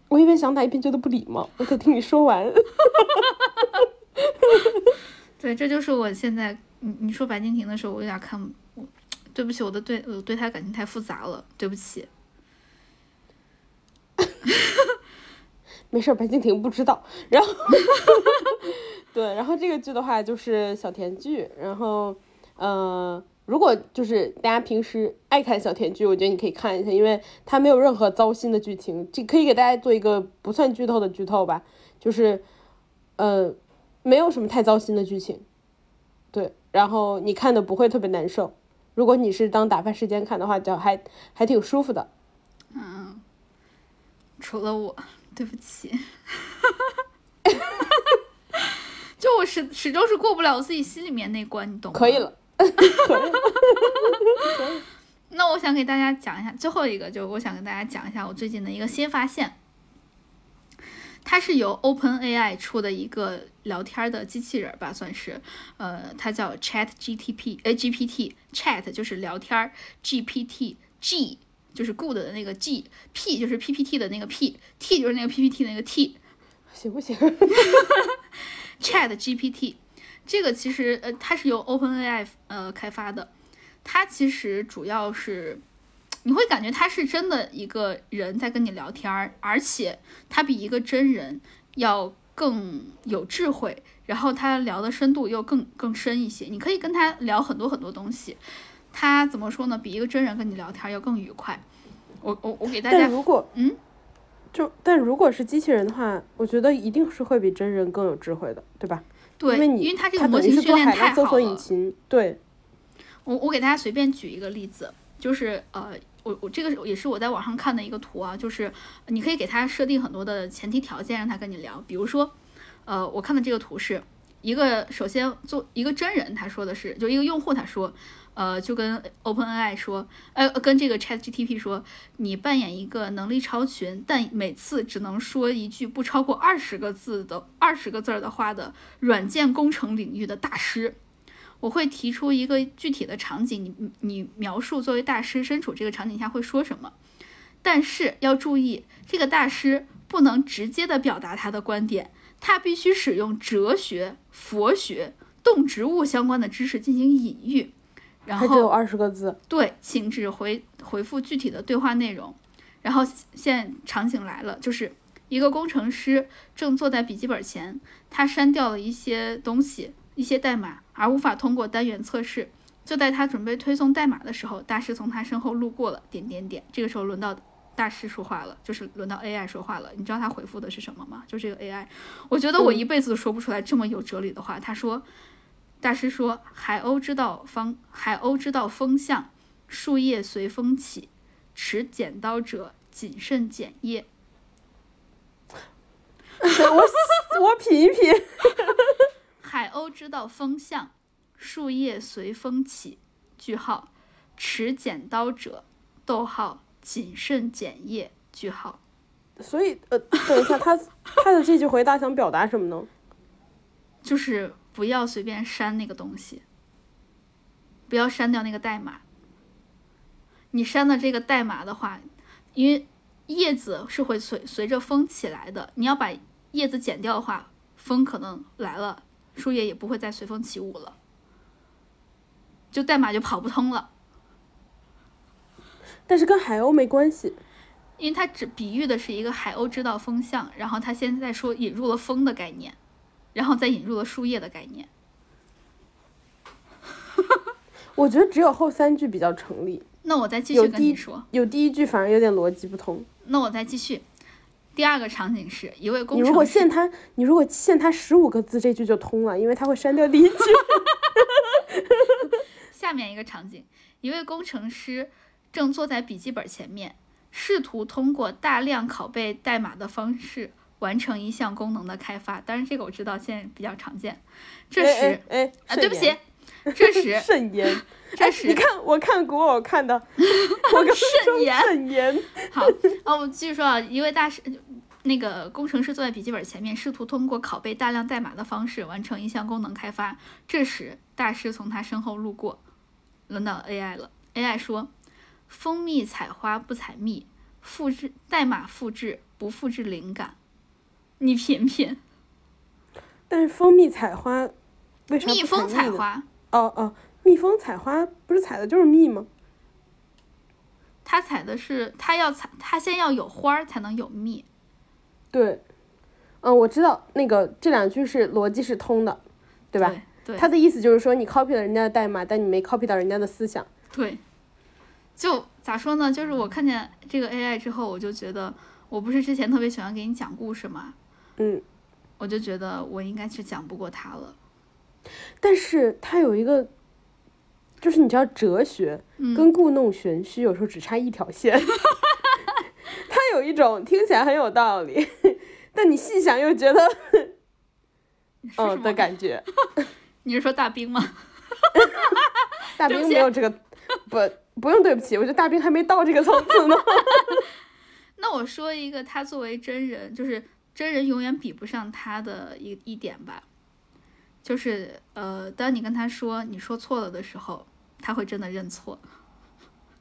我一边想打一边觉得不礼貌，我得听你说完。对，这就是我现在你你说白敬亭的时候，我有点看，对不起，我的对我对他感情太复杂了，对不起。没事，白敬亭不知道。然后，对，然后这个剧的话就是小甜剧，然后，呃，如果就是大家平时爱看小甜剧，我觉得你可以看一下，因为它没有任何糟心的剧情，这可以给大家做一个不算剧透的剧透吧，就是，呃，没有什么太糟心的剧情，对，然后你看的不会特别难受。如果你是当打发时间看的话，就还还挺舒服的。嗯除了我，对不起。就我始始终是过不了我自己心里面那关，你懂吗？可以了，可以了。那我想给大家讲一下最后一个，就是我想跟大家讲一下我最近的一个新发现。它是由 Open AI 出的一个聊天的机器人吧，算是，呃，它叫 Chat GTP，呃，GPT，Chat 就是聊天，GPT，G 就是 good 的那个 G，P 就是 PPT 的那个 P，T 就是那个 PPT 的那个 T，行不行？Chat GPT，这个其实呃它是由 OpenAI 呃开发的，它其实主要是你会感觉它是真的一个人在跟你聊天儿，而且它比一个真人要更有智慧，然后他聊的深度又更更深一些，你可以跟他聊很多很多东西。他怎么说呢？比一个真人跟你聊天儿要更愉快。我我我给大家但如果嗯，就但如果是机器人的话，我觉得一定是会比真人更有智慧的，对吧？对，因为你因为它这个模型训练太好了。引擎，对，我我给大家随便举一个例子，就是呃，我我这个也是我在网上看的一个图啊，就是你可以给它设定很多的前提条件，让它跟你聊。比如说，呃，我看的这个图是一个，首先做一个真人，他说的是，就一个用户他说，呃，就跟 OpenAI 说，呃，跟这个 ChatGTP 说，你扮演一个能力超群，但每次只能说一句不超过二十个字的二十个字儿的话的软件工程领域的大师。我会提出一个具体的场景，你你描述作为大师身处这个场景下会说什么，但是要注意，这个大师不能直接的表达他的观点，他必须使用哲学、佛学、动植物相关的知识进行隐喻，然后只有后二十个字，对，请只回回复具体的对话内容。然后现场景来了，就是一个工程师正坐在笔记本前，他删掉了一些东西，一些代码，而无法通过单元测试。就在他准备推送代码的时候，大师从他身后路过了，点点点。这个时候轮到大师说话了，就是轮到 AI 说话了。你知道他回复的是什么吗？就这个 AI，我觉得我一辈子都说不出来这么有哲理的话。他说，大师说，海鸥知道方，海鸥知道风向，树叶随风起，持剪刀者谨慎剪叶。我我品一品，海鸥知道风向，树叶随风起。句号，持剪刀者，逗号，谨慎剪叶。句号，所以呃，等一下，他他的这句回答想表达什么呢？就是不要随便删那个东西，不要删掉那个代码。你删了这个代码的话，因为叶子是会随随着风起来的，你要把叶子剪掉的话，风可能来了，树叶也不会再随风起舞了，就代码就跑不通了。但是跟海鸥没关系，因为它只比喻的是一个海鸥知道风向，然后它现在说引入了风的概念，然后再引入了树叶的概念。我觉得只有后三句比较成立，那我再继续跟你说，有第一句反而有点逻辑不通。那我再继续。第二个场景是一位工你如果，限他，你如果限他十五个字，这句就通了，因为他会删掉第一句。下面一个场景，一位工程师正坐在笔记本前面，试图通过大量拷贝代码的方式完成一项功能的开发。当然，这个我知道现在比较常见。这时，哎哎哎啊，对不起，这时 慎言。这时你看，我看古偶看的，我慎言慎言。好，啊，我们继续说啊，一位大师，那个工程师坐在笔记本前面，试图通过拷贝大量代码的方式完成一项功能开发。这时，大师从他身后路过，轮到 AI 了。AI 说：“蜂蜜采花不采蜜，复制代码复制不复制灵感。”你品品，但是蜂蜜采花，为啥蜜蜂？采花，哦哦，蜜蜂采花不是采的就是蜜吗？它采的是它要采，它先要有花儿才能有蜜。对，嗯，我知道那个这两句是逻辑是通的，对吧？对他的意思就是说你 copy 了人家的代码，但你没 copy 到人家的思想。对，就咋说呢？就是我看见这个 AI 之后，我就觉得，我不是之前特别喜欢给你讲故事嘛，嗯，我就觉得我应该是讲不过他了。但是他有一个，就是你知道哲学嗯跟故弄玄虚有时候只差一条线，它有一种听起来很有道理，但你细想又觉得嗯的？感觉。你是说大兵吗？大兵没有这个，不不用对不起，我觉得大兵还没到这个层次呢。那我说一个，他作为真人，就是真人永远比不上他的一一点吧，就是呃，当你跟他说你说错了的时候，他会真的认错，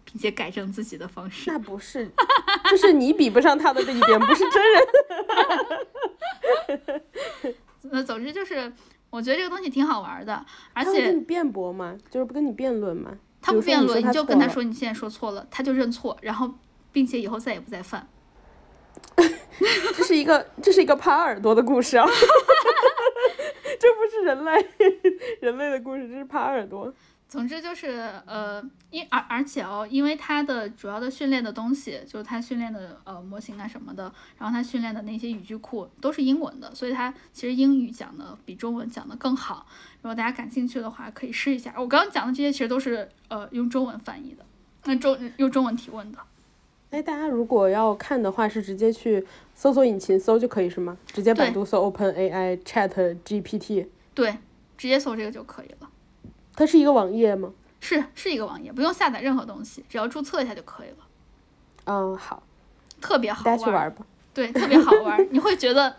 并且改正自己的方式。那不是，就是你比不上他的这一点，不是真人。呃总之就是，我觉得这个东西挺好玩的，而且他跟你辩驳嘛？就是不跟你辩论吗？他不辩论，你就跟他说你现在说错了，他就认错，然后并且以后再也不再犯。这是一个这是一个耙耳朵的故事啊，这不是人类 人类的故事，这是耙耳朵。总之就是呃，因而而且哦，因为它的主要的训练的东西，就是它训练的呃模型啊什么的，然后它训练的那些语句库都是英文的，所以它其实英语讲的比中文讲的更好。如果大家感兴趣的话，可以试一下。我刚刚讲的这些其实都是呃用中文翻译的，那中用中文提问的。哎，大家如果要看的话，是直接去搜索引擎搜就可以是吗？直接百度搜 Open AI Chat GPT，对，直接搜这个就可以了。它是一个网页吗？是是一个网页，不用下载任何东西，只要注册一下就可以了，嗯，好，特别好大家去玩吧。对，特别好玩儿，你会觉得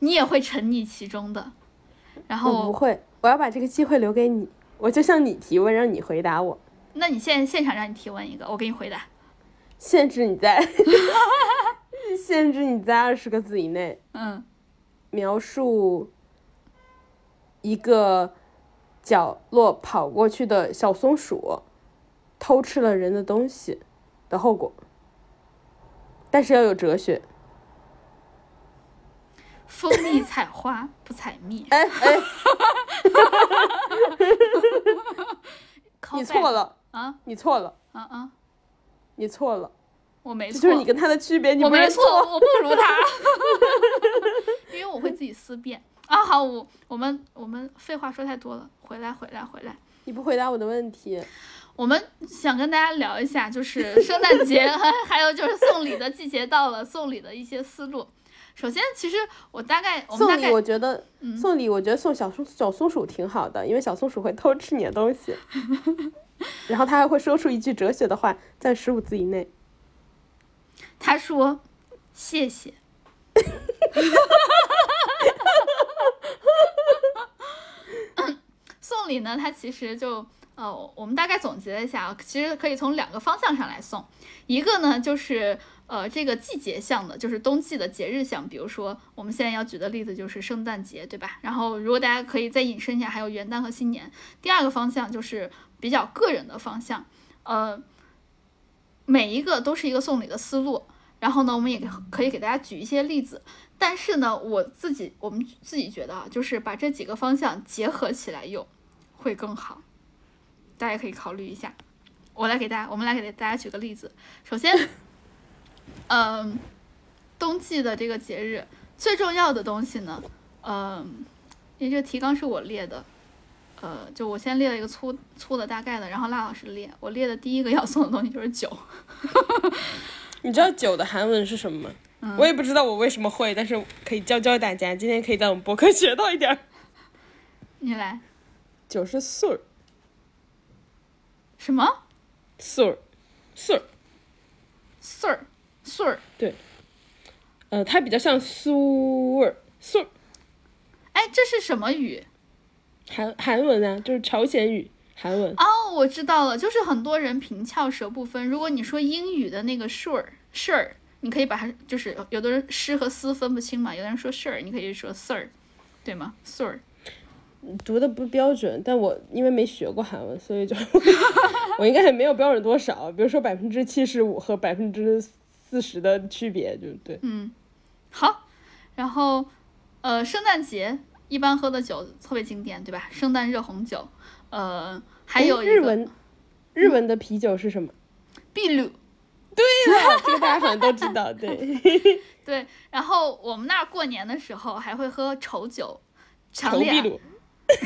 你也会沉溺其中的。然后我不，会，我要把这个机会留给你，我就向你提问，让你回答我。那你现现场让你提问一个，我给你回答。限制你在，限制你在二十个字以内嗯，描述一个角落跑过去的小松鼠偷吃了人的东西的后果，但是要有哲学。蜂蜜采花 不采蜜。哎哎，你错了，啊？你错了，啊啊！你错了，我没错，就是你跟他的区别，你我没错，我不如他，因为我会自己思辨啊。好，我我们我们废话说太多了，回来回来回来。你不回答我的问题。我们想跟大家聊一下，就是圣诞节，还 还有就是送礼的季节到了，送礼的一些思路。首先，其实我大概我们大送礼，概我觉得嗯送礼，我觉得送小松小松鼠挺好的，因为小松鼠会偷吃你的东西，然后它还会说出一句哲学的话，在十五字以内。他说谢谢。送礼呢，它其实就呃，我们大概总结了一下啊，其实可以从两个方向上来送。一个呢，就是呃这个季节项的，就是冬季的节日项，比如说我们现在要举的例子就是圣诞节，对吧？然后如果大家可以再引申一下，还有元旦和新年。第二个方向就是比较个人的方向，呃，每一个都是一个送礼的思路。然后呢，我们也可以给大家举一些例子，但是呢，我自己我们自己觉得啊，就是把这几个方向结合起来用会更好，大家可以考虑一下。我来给大家，我们来给大家举个例子。首先，嗯，冬季的这个节日最重要的东西呢，嗯，因为这个提纲是我列的，呃，就我先列了一个粗粗的大概的，然后赖老师列，我列的第一个要送的东西就是酒。你知道酒的韩文是什么吗？嗯我也不知道我为什么会，但是可以教教大家。今天可以在我们博客学到一点儿。你来，酒是 sur 什么 sur sur，sir sir？呃，它比较像苏味儿 sur 哎，这是什么语？韩韩文啊，就是朝鲜语韩文。哦，我知道了，就是很多人平翘舌不分。如果你说英语的那个 sure sure，你可以把它就是有的人诗和思分不清嘛，有的人说 sure，你可以说 sir，对吗？sir，读的不标准，但我因为没学过韩文，所以就 我应该也没有标准多少。比如说百分之七十五和百分之四十的区别，就对。嗯，好，然后呃，圣诞节一般喝的酒特别经典，对吧？圣诞热红酒，呃，还有日文，日文的啤酒是什么？秘鲁，对了，这个大家好像都知道，对，对。然后我们那儿过年的时候还会喝稠酒，强烈啊，稠秘鲁。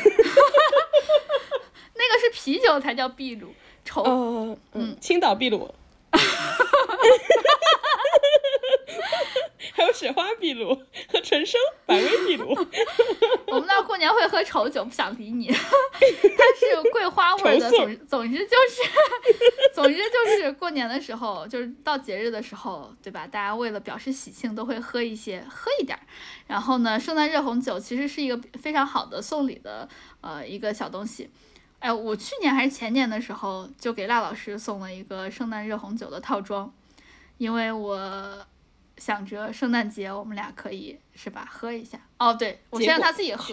那个是啤酒才叫秘鲁，稠。哦，嗯，青岛秘鲁。还有雪花秘鲁和纯生百威秘鲁，我们那儿过年会喝稠酒，不想理你，它是桂花 味儿的。总总之就是，总之就是过年的时候，就是到节日的时候，对吧？大家为了表示喜庆，都会喝一些，喝一点儿。然后呢，圣诞热红酒其实是一个非常好的送礼的呃一个小东西。哎，我去年还是前年的时候，就给辣老师送了一个圣诞热红酒的套装，因为我想着圣诞节我们俩可以是吧喝一下。哦，对我先让他自己喝，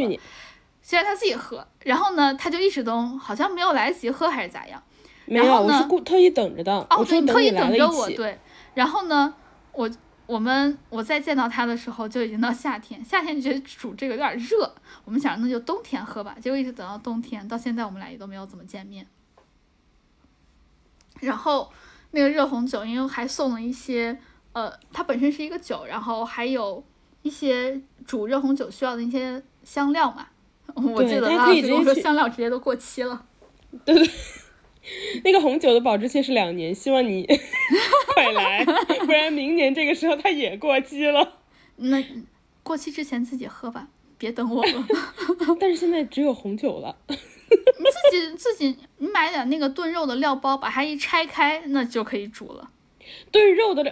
先让他自己喝，然后呢，他就一直都好像没有来得及喝还是咋样。没有，然后呢我是故特意等着的。哦，对，你特意等着我，对。然后呢，我我们我再见到他的时候就已经到夏天，夏天就觉得煮这个有点热，我们想那就冬天喝吧，结果一直等到冬天，到现在我们俩也都没有怎么见面。然后那个热红酒，因为还送了一些，呃，它本身是一个酒，然后还有一些煮热红酒需要的一些香料嘛。我记得拉对大家可老师跟我说香料直接都过期了。对对那个红酒的保质期是两年，希望你 快来，不然明年这个时候它也过期了。那过期之前自己喝吧，别等我了。但是现在只有红酒了。自己自己，你买点那个炖肉的料包，把它一拆开，那就可以煮了。炖肉的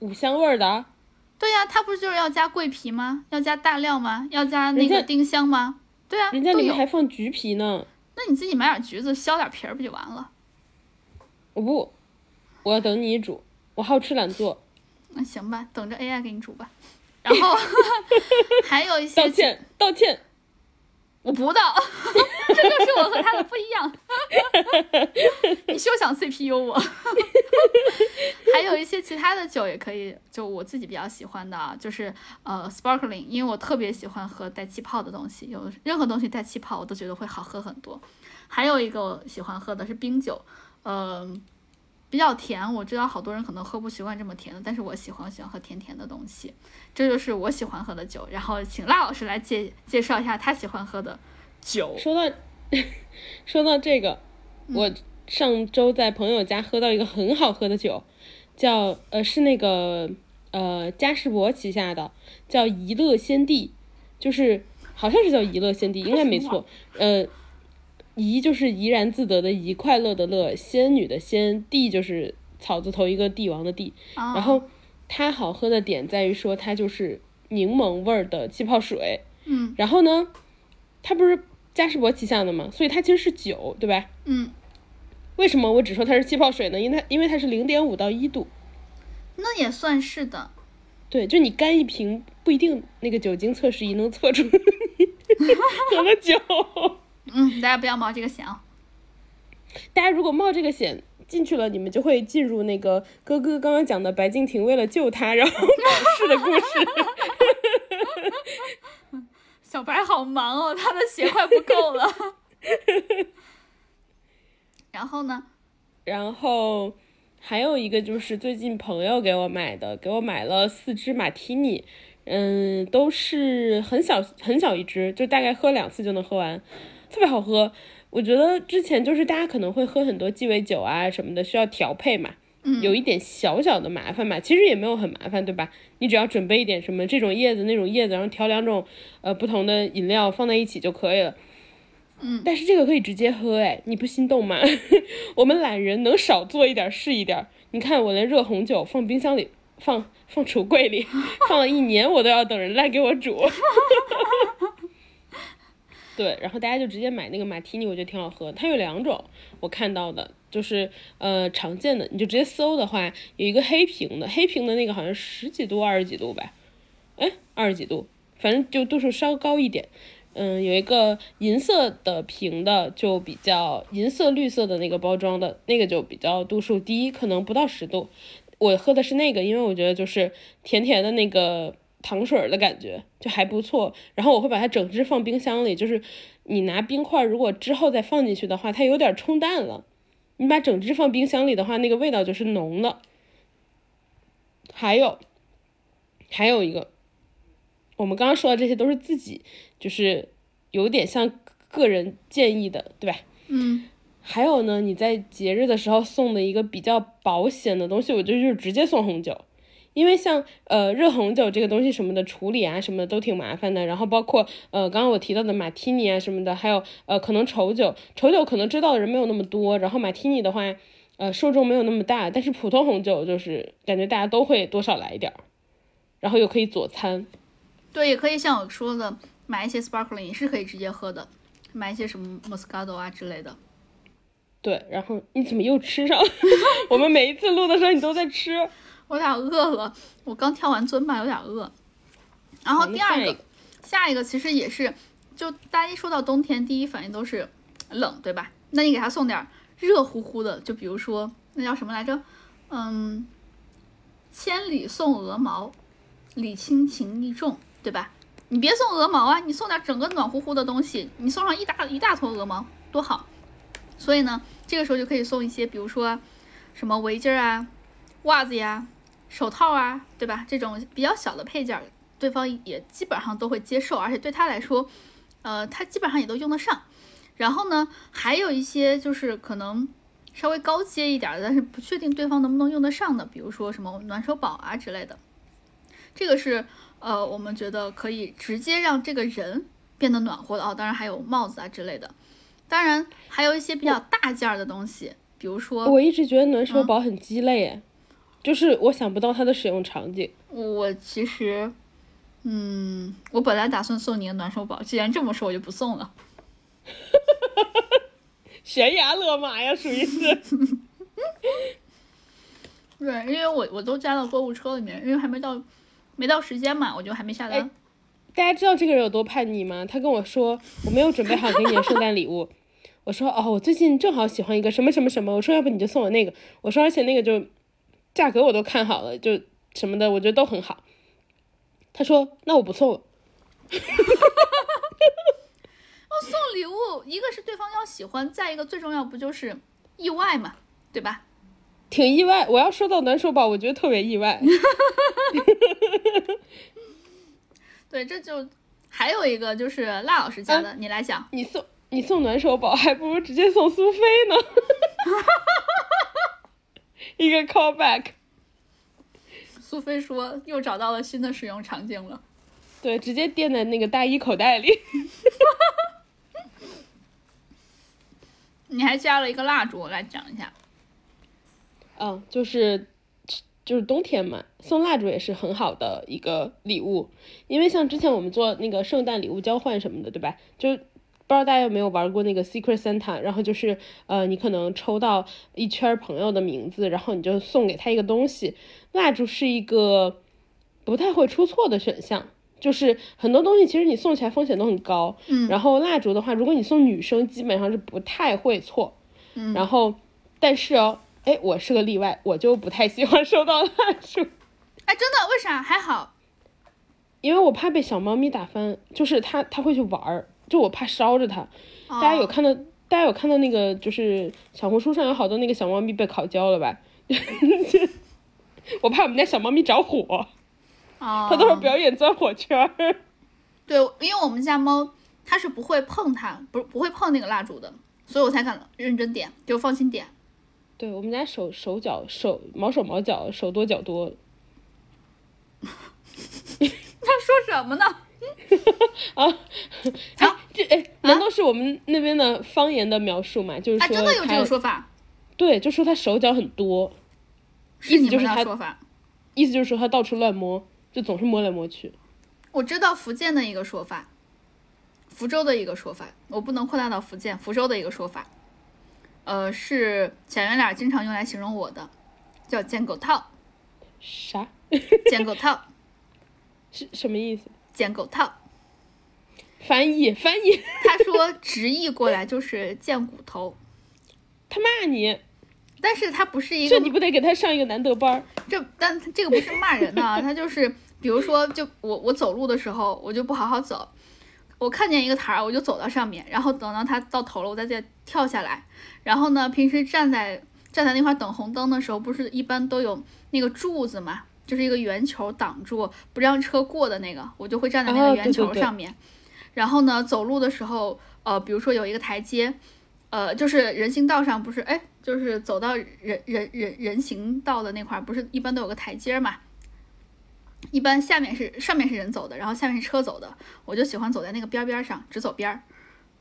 五香味儿的啊，对呀、它不是就是要加桂皮吗？要加大料吗？要加那个丁香吗？对啊，人家里面还。放橘皮呢。那你自己买点橘子，削点皮儿不就完了？我不，我要等你煮，我好吃懒做。那行吧，等着 AI 给你煮吧。然后 还有一些道歉，道歉。我不到，这就是我和他的不一样。你休想 CPU 我。还有一些其他的酒也可以，就我自己比较喜欢的啊，就是呃 sparkling，因为我特别喜欢喝带气泡的东西，有任何东西带气泡我都觉得会好喝很多。还有一个我喜欢喝的是冰酒，嗯、比较甜，我知道好多人可能喝不习惯这么甜的，但是我喜欢喜欢喝甜甜的东西，这就是我喜欢喝的酒。然后请辣老师来介介绍一下他喜欢喝的酒。说到 说到这个，我上周在朋友家喝到一个很好喝的酒，叫呃是那个呃嘉士伯旗下的，叫怡乐先帝，就是好像是叫怡乐先帝，应该没错。呃，怡就是怡然自得的怡，快乐的乐，仙女的仙，帝就是草字头一个帝王的帝。啊然后它好喝的点在于说它就是柠檬味儿的气泡水。嗯然后呢，它不是嘉士伯旗下的嘛，所以它其实是酒，对吧？嗯，为什么我只说它是气泡水呢？因为它因为它是零点五到一度，那也算是的。对，就你干一瓶不一定那个酒精测试仪能测出你 喝了酒。嗯，大家不要冒这个险啊。大家如果冒这个险进去了，你们就会进入那个哥哥刚刚讲的白敬亭为了救他然后 搞事的故事。小白好忙哦，他的血快不够了。然后呢？然后还有一个就是最近朋友给我买的，给我买了四支马提尼，嗯，都是很小很小一支，就大概喝两次就能喝完，特别好喝。我觉得之前就是大家可能会喝很多鸡尾酒啊什么的，需要调配嘛，有一点小小的麻烦嘛，其实也没有很麻烦，对吧？你只要准备一点什么这种叶子那种叶子，然后调两种呃不同的饮料放在一起就可以了。嗯，但是这个可以直接喝，哎，你不心动吗？我们懒人能少做一点是一点。你看我连热红酒放冰箱里，放放橱柜里，放了一年，我都要等人来给我煮。对，然后大家就直接买那个马提尼，我觉得挺好喝。它有两种，我看到的就是呃常见的，你就直接搜的话，有一个黑瓶的，黑瓶的那个好像十几度、二十几度吧，哎，二十几度，反正就度数稍高一点。嗯，有一个银色的瓶的，就比较银色绿色的那个包装的那个就比较度数低，可能不到十度。我喝的是那个，因为我觉得就是甜甜的那个糖水儿的感觉就还不错。然后我会把它整只放冰箱里，就是你拿冰块如果之后再放进去的话，它有点冲淡了。你把整只放冰箱里的话，那个味道就是浓的。还有，还有一个，我们刚刚说的这些都是自己，就是有点像个人建议的，对吧？嗯，还有呢，你在节日的时候送的一个比较保险的东西，我觉得就是直接送红酒，因为像呃热红酒这个东西什么的处理啊什么的都挺麻烦的，然后包括呃刚刚我提到的马提尼啊什么的，还有呃可能稠酒，稠酒可能知道的人没有那么多，然后马提尼的话。呃，受众没有那么大，但是普通红酒就是感觉大家都会多少来一点儿，然后又可以佐餐。对，也可以像我说的，买一些 sparkling 也是可以直接喝的，买一些什么 moscato 啊之类的。对，然后你怎么又吃上？我们每一次录的时候你都在吃。我有点饿了，我刚跳完尊巴，有点饿。然后第二个下一个，其实也是，就大家一说到冬天，第一反应都是冷，对吧？那你给他送点儿热乎乎的，就比如说那叫什么来着？嗯，千里送鹅毛，礼轻情意重，对吧？你别送鹅毛啊，你送点整个暖乎乎的东西，你送上一大一大坨鹅毛，多好。所以呢，这个时候就可以送一些，比如说什么围巾儿啊、袜子呀、手套啊，对吧？这种比较小的配件儿，对方也基本上都会接受，而且对他来说，呃，他基本上也都用得上。然后呢，还有一些就是可能稍微高阶一点的，但是不确定对方能不能用得上的，比如说什么暖手宝啊之类的。这个是呃，我们觉得可以直接让这个人变得暖和的哦。当然还有帽子啊之类的，当然还有一些比较大件儿的东西，比如说我一直觉得暖手宝很鸡肋，哎、就是我想不到它的使用场景。我其实，嗯，我本来打算送你个暖手宝，既然这么说，我就不送了。悬崖勒马呀，属于是。对，因为我我都加到购物车里面，因为还没到没到时间嘛，我就还没下单。哎大家知道这个人有多叛逆吗？他跟我说我没有准备好给你的圣诞礼物。我说哦，我最近正好喜欢一个什么什么什么。我说要不你就送我那个。我说而且那个就价格我都看好了，就什么的，我觉得都很好。他说那我不送了。送礼物，一个是对方要喜欢，再一个最重要不就是意外嘛，对吧？挺意外，我要说到暖手宝，我觉得特别意外。对，这就还有一个就是辣老师家的，你来讲。你送你送暖手宝，还不如直接送苏菲呢。一个 callback，苏菲说又找到了新的使用场景了。对，直接垫在那个大衣口袋里。你还加了一个蜡烛，来讲一下。嗯，就是就是冬天嘛，送蜡烛也是很好的一个礼物，因为像之前我们做那个圣诞礼物交换什么的，对吧？就不知道大家有没有玩过那个 Secret Santa，然后就是呃，你可能抽到一圈朋友的名字，然后你就送给他一个东西。蜡烛是一个不太会出错的选项。就是很多东西，其实你送起来风险都很高，嗯然后蜡烛的话，如果你送女生，基本上是不太会错，嗯然后但是哦，哎，我是个例外，我就不太喜欢收到蜡烛，哎，真的？为啥？还好。因为我怕被小猫咪打翻，就是它它会去玩儿，就我怕烧着它。大家有哦看到，大家有看到那个就是小红书上有好多那个小猫咪被烤焦了吧？我怕我们家小猫咪着火，哦，它到时候表演钻火圈儿。对，因为我们家猫它是不会碰它，不不会碰那个蜡烛的，所以我才敢认真点，就放心点。对我们家手手脚手毛手毛脚手多脚多，他说什么呢？啊，哎啊，这哎，难道是我们那边的方言的描述嘛？就是啊，说真的有这他种说法，对，就说他手脚很多，意思就是他说法。意思就是说他到处乱摸，就总是摸来摸去。我知道福建的一个说法，福州的一个说法，我不能扩大到福建，福州的一个说法，呃，是小圆脸经常用来形容我的，叫捡狗套，啥？捡狗套，是什么意思？捡狗套。翻译翻译，他说直译过来就是贱骨头，他骂你，但是他不是一个这你不得给他上一个难得班儿？这，但这个不是骂人的啊，他就是比如说，就我我走路的时候，我就不好好走，我看见一个台儿，我就走到上面，然后等到它到头了，我再再跳下来。然后呢，平时站在站在那块等红灯的时候，不是一般都有那个柱子嘛，就是一个圆球挡住不让车过的那个，我就会站在那哦个圆对对对球上面。然后呢，走路的时候，呃，比如说有一个台阶，呃，就是人行道上不是，哎，就是走到人人人人行道的那块儿，不是一般都有个台阶嘛？一般下面是上面是人走的，然后下面是车走的，我就喜欢走在那个边儿边儿上，只走边儿。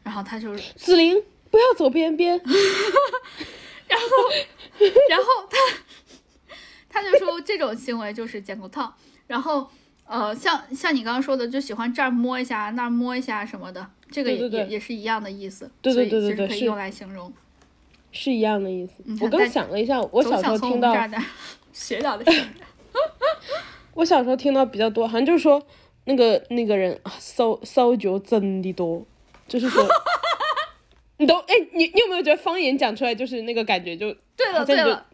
然后他就是，子菱，不要走边边。然后然后他他就说这种行为就是捡骨套。然后呃，像像你刚刚说的，就喜欢这儿摸一下，那儿摸一下什么的，这个也也也是一样的意思。对对对对对是可以用来形容。是一样的意思。我刚你看大想了一下，我小时候听到，的 学到的是，我小时候听到比较多，好像就是说那个那个人啊骚骚脚真的多，就是说，你都？哎，你你有没有觉得方言讲出来就是那个感觉就对了对了，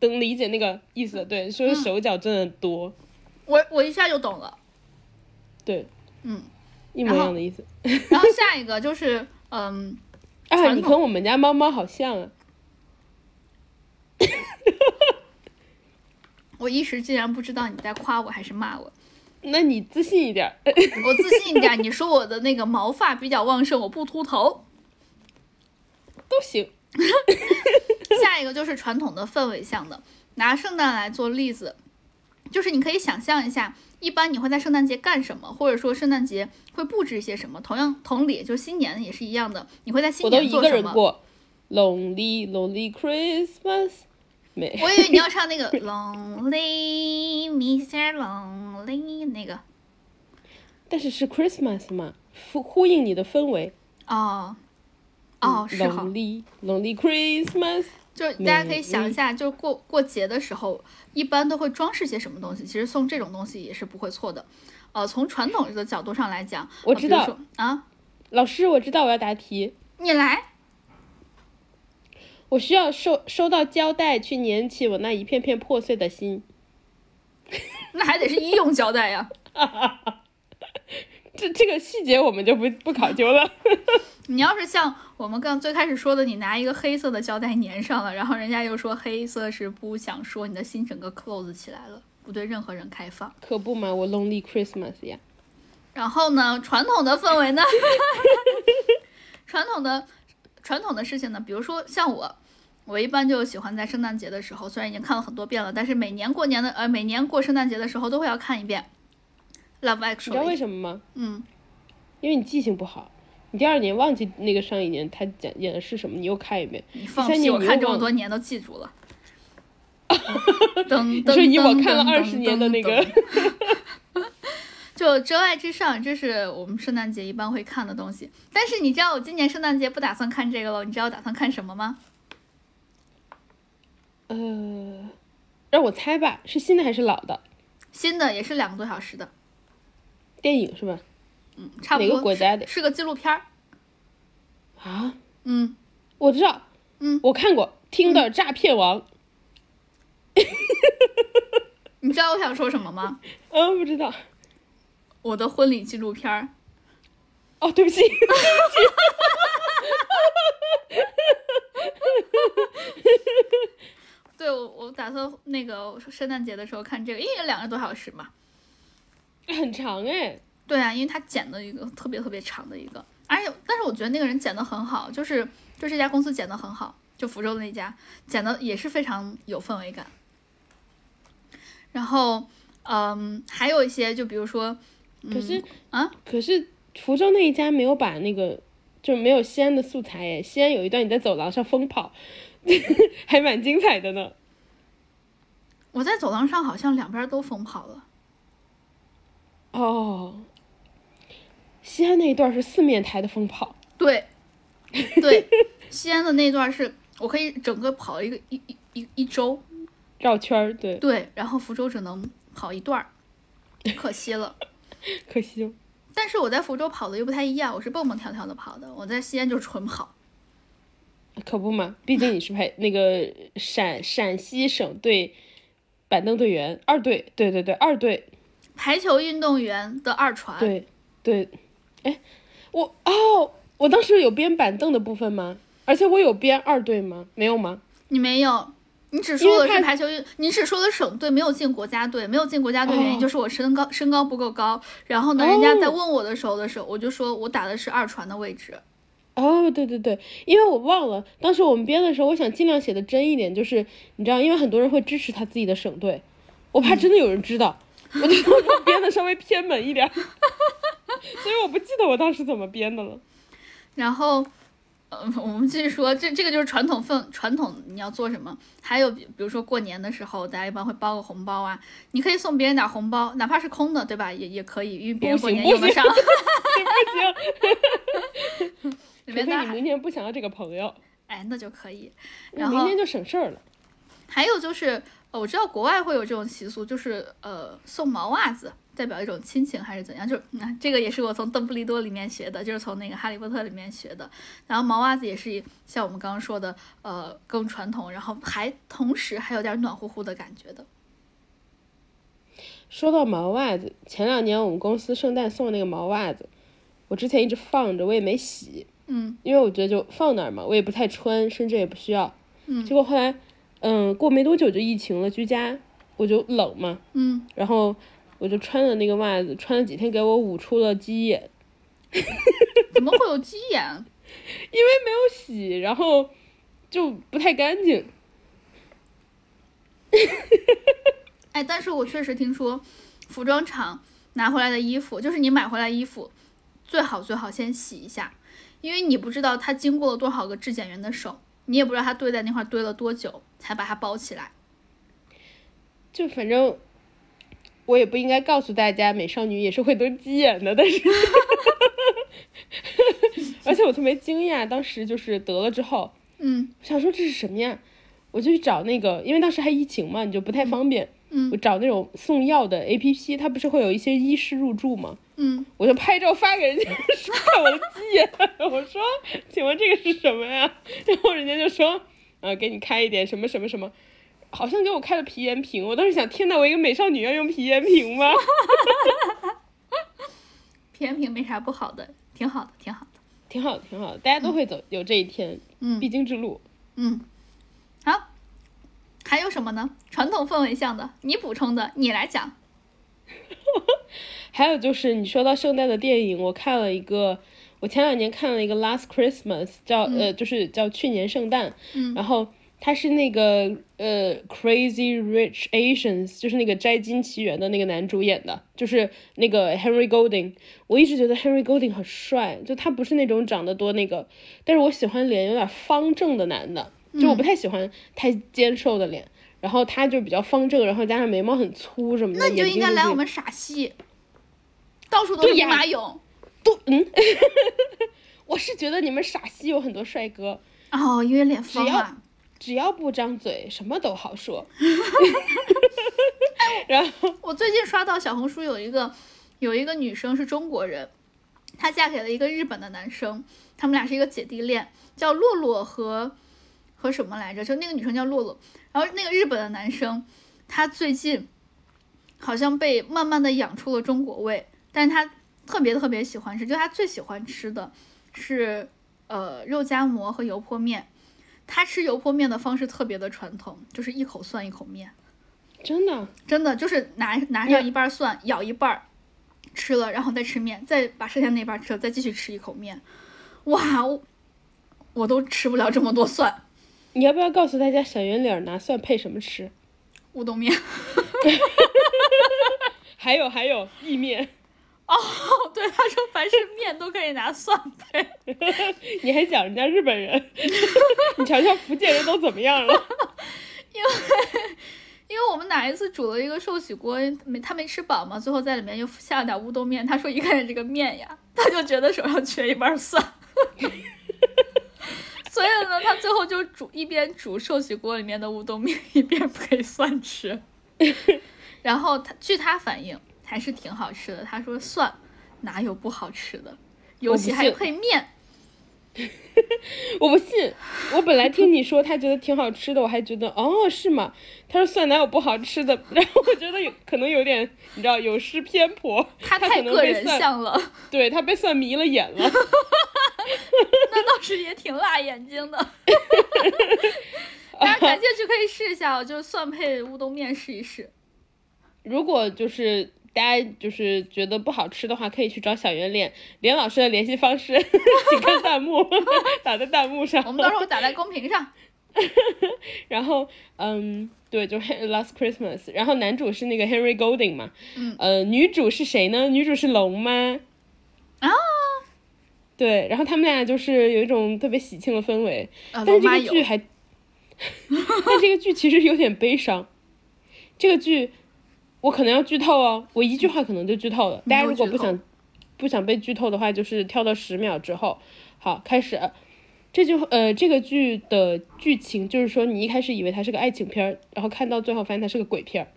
能理解那个意思？对，说是手脚真的多，我我一下就懂了。对，嗯，一模一样的意思。然后下一个就是嗯，啊，你跟我们家猫猫好像啊。我一时竟然不知道你在夸我还是骂我。那你自信一点。我自信一点，你说我的那个毛发比较旺盛，我不秃头。都行。下一个就是传统的氛围向的，拿圣诞来做例子，就是你可以想象一下，一般你会在圣诞节干什么，或者说圣诞节会布置一些什么。同样，同理，就新年也是一样的，你会在新我都一个年做什么？人过，Lonely Lonely Christmas，没。我以为你要唱那个 Lonely Mr. Lonely 那个但是是 Christmas 嘛，呼呼应你的氛围。哦哦是好。Lonely Lonely Christmas，就大家可以想一下，就过过节的时候，一般都会装饰些什么东西。其实送这种东西也是不会错的。呃，从传统的角度上来讲，我知道说啊，老师，我知道我要答题，你来，我需要收收到胶带去粘起我那一片片破碎的心。那还得是医用胶带呀。这这个细节我们就不不考究了。你要是像我们刚最开始说的，你拿一个黑色的胶带粘上了，然后人家又说黑色是不想说，你的心整个 close 起来了，不对任何人开放。可不嘛，我 Lonely Christmas 呀。然后呢，传统的氛围呢，传统的传统的事情呢，比如说像我，我一般就喜欢在圣诞节的时候，虽然已经看了很多遍了，但是每年过年的呃，每年过圣诞节的时候都会要看一遍《Love 你知道为。什么吗？嗯，因为你记性不好，你第二年忘记那个上一年他讲演的是什么，你又看一遍。你放屁，第三年我看这么多年都记住了。噔你噔说以我看了二十年的那个 就《真爱至上》，这是我们圣诞节一般会看的东西。但是你知道我今年圣诞节不打算看这个了，你知道我打算看什么吗？呃，让我猜吧，是新的还是老的新的也是两个多小时的，电影是吧？嗯，差不哪个多国家的是个纪录片儿。啊？嗯，我知道，嗯，我看过《听的诈骗王》你知道我想说什么吗？嗯，不知道。我的婚礼纪录片儿。哦，对不起，对我，我打算那个圣诞节的时候看这个，因为两个多小时嘛。很长哎。对啊，因为他剪的一个特别特别长的一个，而且但是我觉得那个人剪的很好，就是就这家公司剪的很好，就福州的那家剪的也是非常有氛围感。然后，嗯，还有一些就比如说，可是啊，可是福州那一家没有把那个，就没有西安的素材哎。西安有一段你在走廊上疯跑，还蛮精彩的呢。我在走廊上好像两边都疯跑了。哦，西安那一段是四面台的风跑，对，对，西安的那段是我可以整个跑一个一一一一周，绕圈儿，对，对，然后福州只能跑一段儿，可惜了。可惜哦。但是我在福州跑的又不太一样，我是蹦蹦跳跳的跑的，我在西安就是纯跑。可不嘛，毕竟你是排 那个陕陕西省队板凳队员二队，对对对，二队，排球运动员的二传，对对，哎，我哦，我当时有编板凳的部分吗？而且我有编二队吗？没有吗？你没有，你只说的是排球运，你只说的省队，没有进国家队，没有进国家队原因哦就是我身高身高不够高。然后呢，人家在哦问我的时候的时候，我就说我打的是二传的位置。哦，对对对，因为我忘了，当时我们编的时候，我想尽量写的真一点，就是你知道，因为很多人会支持他自己的省队，我怕真的有人知道，我我编的稍微偏门一点儿，所以我不记得我当时怎么编的了。然后，呃，我们继续说，这这个就是传统份传统你要做什么？还有比比如说过年的时候，大家一般会包个红包啊，你可以送别人点红包，哪怕是空的，对吧？也也可以，因为别人过不行不行年用得上。不行，里除面当然非你明天不想要这个朋友，哎，那就可以。你然后明天就省事儿了。还有就是，呃，我知道国外会有这种习俗，就是呃送毛袜子，代表一种亲情还是怎样？就啊、这个也是我从邓布利多里面学的，就是从那个哈利波特里面学的。然后毛袜子也是像我们刚刚说的，呃，更传统，然后还同时还有点暖乎乎的感觉的。说到毛袜子，前两年我们公司圣诞送那个毛袜子，我之前一直放着，我也没洗，嗯因为我觉得就放那儿嘛，我也不太穿，甚至也不需要。嗯结果后来，嗯，过没多久就疫情了，居家，我就冷嘛，嗯，然后我就穿了那个袜子，穿了几天，给我捂出了鸡眼，怎么会有鸡眼？因为没有洗，然后就不太干净。哎，但是我确实听说，服装厂拿回来的衣服，就是你买回来衣服，最好最好先洗一下，因为你不知道它经过了多少个质检员的手，你也不知道它堆在那块堆了多久才把它包起来。就反正我也不应该告诉大家，美少女也是会得鸡眼的，但是 而且我特别惊讶，当时就是得了之后，嗯我想说这是什么呀？我就去找那个，因为当时还疫情嘛，你就不太方便。嗯我找那种送药的 A P P，它不是会有一些医师入驻吗？嗯，我就拍照发给人家，说看我的鸡眼。我说，请问这个是什么呀？然后人家就说，呃，给你开一点什么什么什么，好像给我开了皮炎平。我当时想，天呐，我一个美少女要用皮炎平吗？皮炎平没啥不好的，挺好的，挺好的。挺好的，挺好的，大家都会走有这一天，嗯必经之路。嗯，好，还有什么呢？传统氛围像的，你补充的，你来讲。还有就是你说到圣诞的电影，我看了一个，我前两年看了一个《Last Christmas》，叫、呃，就是叫去年圣诞，嗯然后他是那个呃《Crazy Rich Asians》，就是那个《摘金奇缘》的那个男主演的，就是那个 Henry Golding。我一直觉得 Henry Golding 很帅，就他不是那种长得多那个，但是我喜欢脸有点方正的男的，就我不太喜欢太尖瘦的脸。然后他就比较方正，然后加上眉毛很粗什么的，那你就应该来我们傻戏，到处都是兵马俑。都嗯，我是觉得你们傻西有很多帅哥，哦，因为脸方啊。只要不张嘴，什么都好说。然后我最近刷到小红书有一个有一个女生是中国人，她嫁给了一个日本的男生，他们俩是一个姐弟恋，叫洛洛和和什么来着？就那个女生叫洛洛，然后那个日本的男生，他最近好像被慢慢的养出了中国味，但是他特别特别喜欢吃，就他最喜欢吃的是呃肉夹馍和油泼面。他吃油泼面的方式特别的传统，就是一口蒜一口面。真的，真的就是拿拿上一半蒜，咬一半儿，吃了，然后再吃面，再把剩下那半吃了，再继续吃一口面。哇，我我都吃不了这么多蒜。你要不要告诉大家小圆脸拿蒜配什么吃？乌冬面，还有还有意面，哦，对，他说凡是面都可以拿蒜配。你还讲人家日本人，你瞧瞧福建人都怎么样了？因为因为我们哪一次煮了一个寿喜锅，没他没吃饱嘛，最后在里面又下了点乌冬面。他说一看见这个面呀，他就觉得手上缺一半蒜，所以呢，他最后就煮一边煮寿喜锅里面的乌冬面，一边配蒜吃。然后他据他反映还是挺好吃的，他说蒜哪有不好吃的？尤其还配面。我不信，我本来听你说他觉得挺好吃的，我还觉得哦是吗？他说蒜哪有不好吃的？然后我觉得有可能有点，你知道有失偏颇，他太个人像了，对他被蒜迷了眼了。那倒是也挺辣眼睛的。大家感兴趣可以试一下哦，就是蒜配乌冬面试一试。如果就是大家就是觉得不好吃的话，可以去找小圆脸连老师的联系方式，请看弹幕，打在弹幕上。我们到时候打在公屏上。然后，嗯，对，就 Last Christmas，然后男主是那个 Henry Golding 嘛，嗯，呃，女主是谁呢？女主是龙吗，啊，对，然后他们俩就是有一种特别喜庆的氛围，呃，但是这个剧还，但这个剧其实有点悲伤。这个剧我可能要剧透哦，我一句话可能就剧透了。大家如果不想不想被剧透的话，就是跳到十秒之后。好，开始。这就呃，这个剧的剧情就是说，你一开始以为它是个爱情片儿，然后看到最后发现它是个鬼片儿。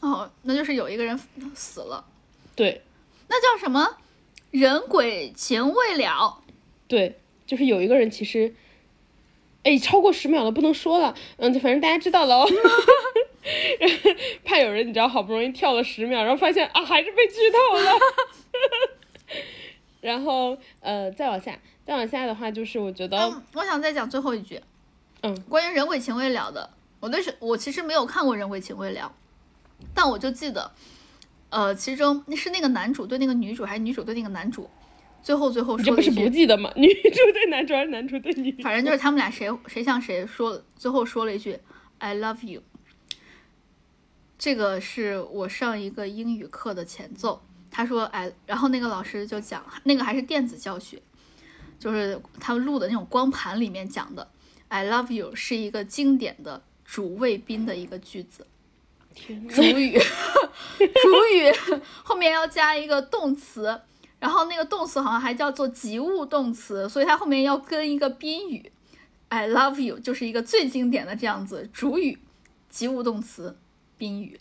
哦，那就是有一个人死了，对那叫什么？人鬼情未了。对，就是有一个人其实，哎，超过十秒了，不能说了。嗯，就反正大家知道了哦。怕有人你知道好不容易跳了十秒，然后发现啊还是被剧透了。然后呃再往下，再往下的话就是我觉得嗯，我想再讲最后一句，嗯，关于人鬼情未了的，我对是，我其实没有看过人鬼情未了，但我就记得，呃，其中是那个男主对那个女主，还是女主对那个男主，最后最后说这不是不记得吗？女主对男主还是男主对女主？反正就是他们俩谁谁向谁说，最后说了一句 “I love you”。这个是我上一个英语课的前奏，他说哎，然后那个老师就讲，那个还是电子教学，就是他们录的那种光盘里面讲的 “I love you” 是一个经典的主谓宾的一个句子，主语，主语后面要加一个动词，然后那个动词好像还叫做及物动词，所以它后面要跟一个宾语。I love you 就是一个最经典的这样子，主语、及物动词、宾语。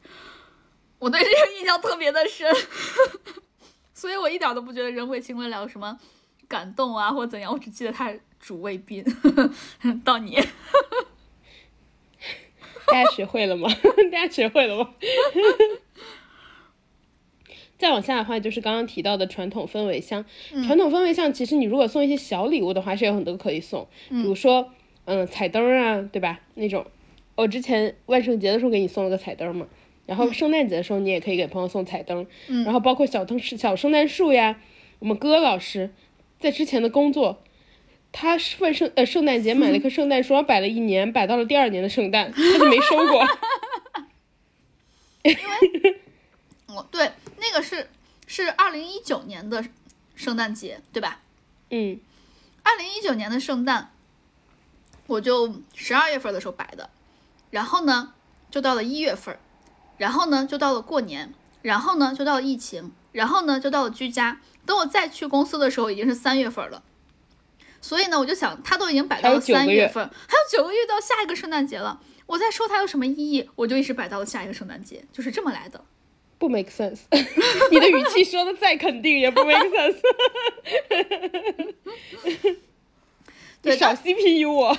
我对这个印象特别的深，所以我一点都不觉得人鬼情未了什么感动啊或怎样，我只记得它是主谓宾。到你，大家学会了吗？大家学会了吗？再往下的话，就是刚刚提到的传统氛围箱。传统氛围箱，其实你如果送一些小礼物的话，是有很多可以送，比如说，嗯，彩灯啊，对吧？那种，我之前万圣节的时候给你送了个彩灯嘛，然后圣诞节的时候你也可以给朋友送彩灯，嗯然后包括小灯小圣诞树呀。我们戈老师在之前的工作，他是万圣呃圣诞节买了一 棵圣诞树，摆了一年，摆到了第二年的圣诞，他就没收过。我对那个是是二零一九年的圣诞节，对吧？嗯二零一九年的圣诞，我就十二月份的时候摆的，然后呢，就到了一月份，然后呢，就到了过年，然后呢，就到了疫情，然后呢，就到了居家。等我再去公司的时候，已经是三月份了。所以呢，我就想，它都已经摆到了三月份，还有九个月到下一个圣诞节了，我再说它有什么意义？我就一直摆到了下一个圣诞节，就是这么来的。不 make sense。你的语气说的再肯定也不 make sense。你对少 CPU 我。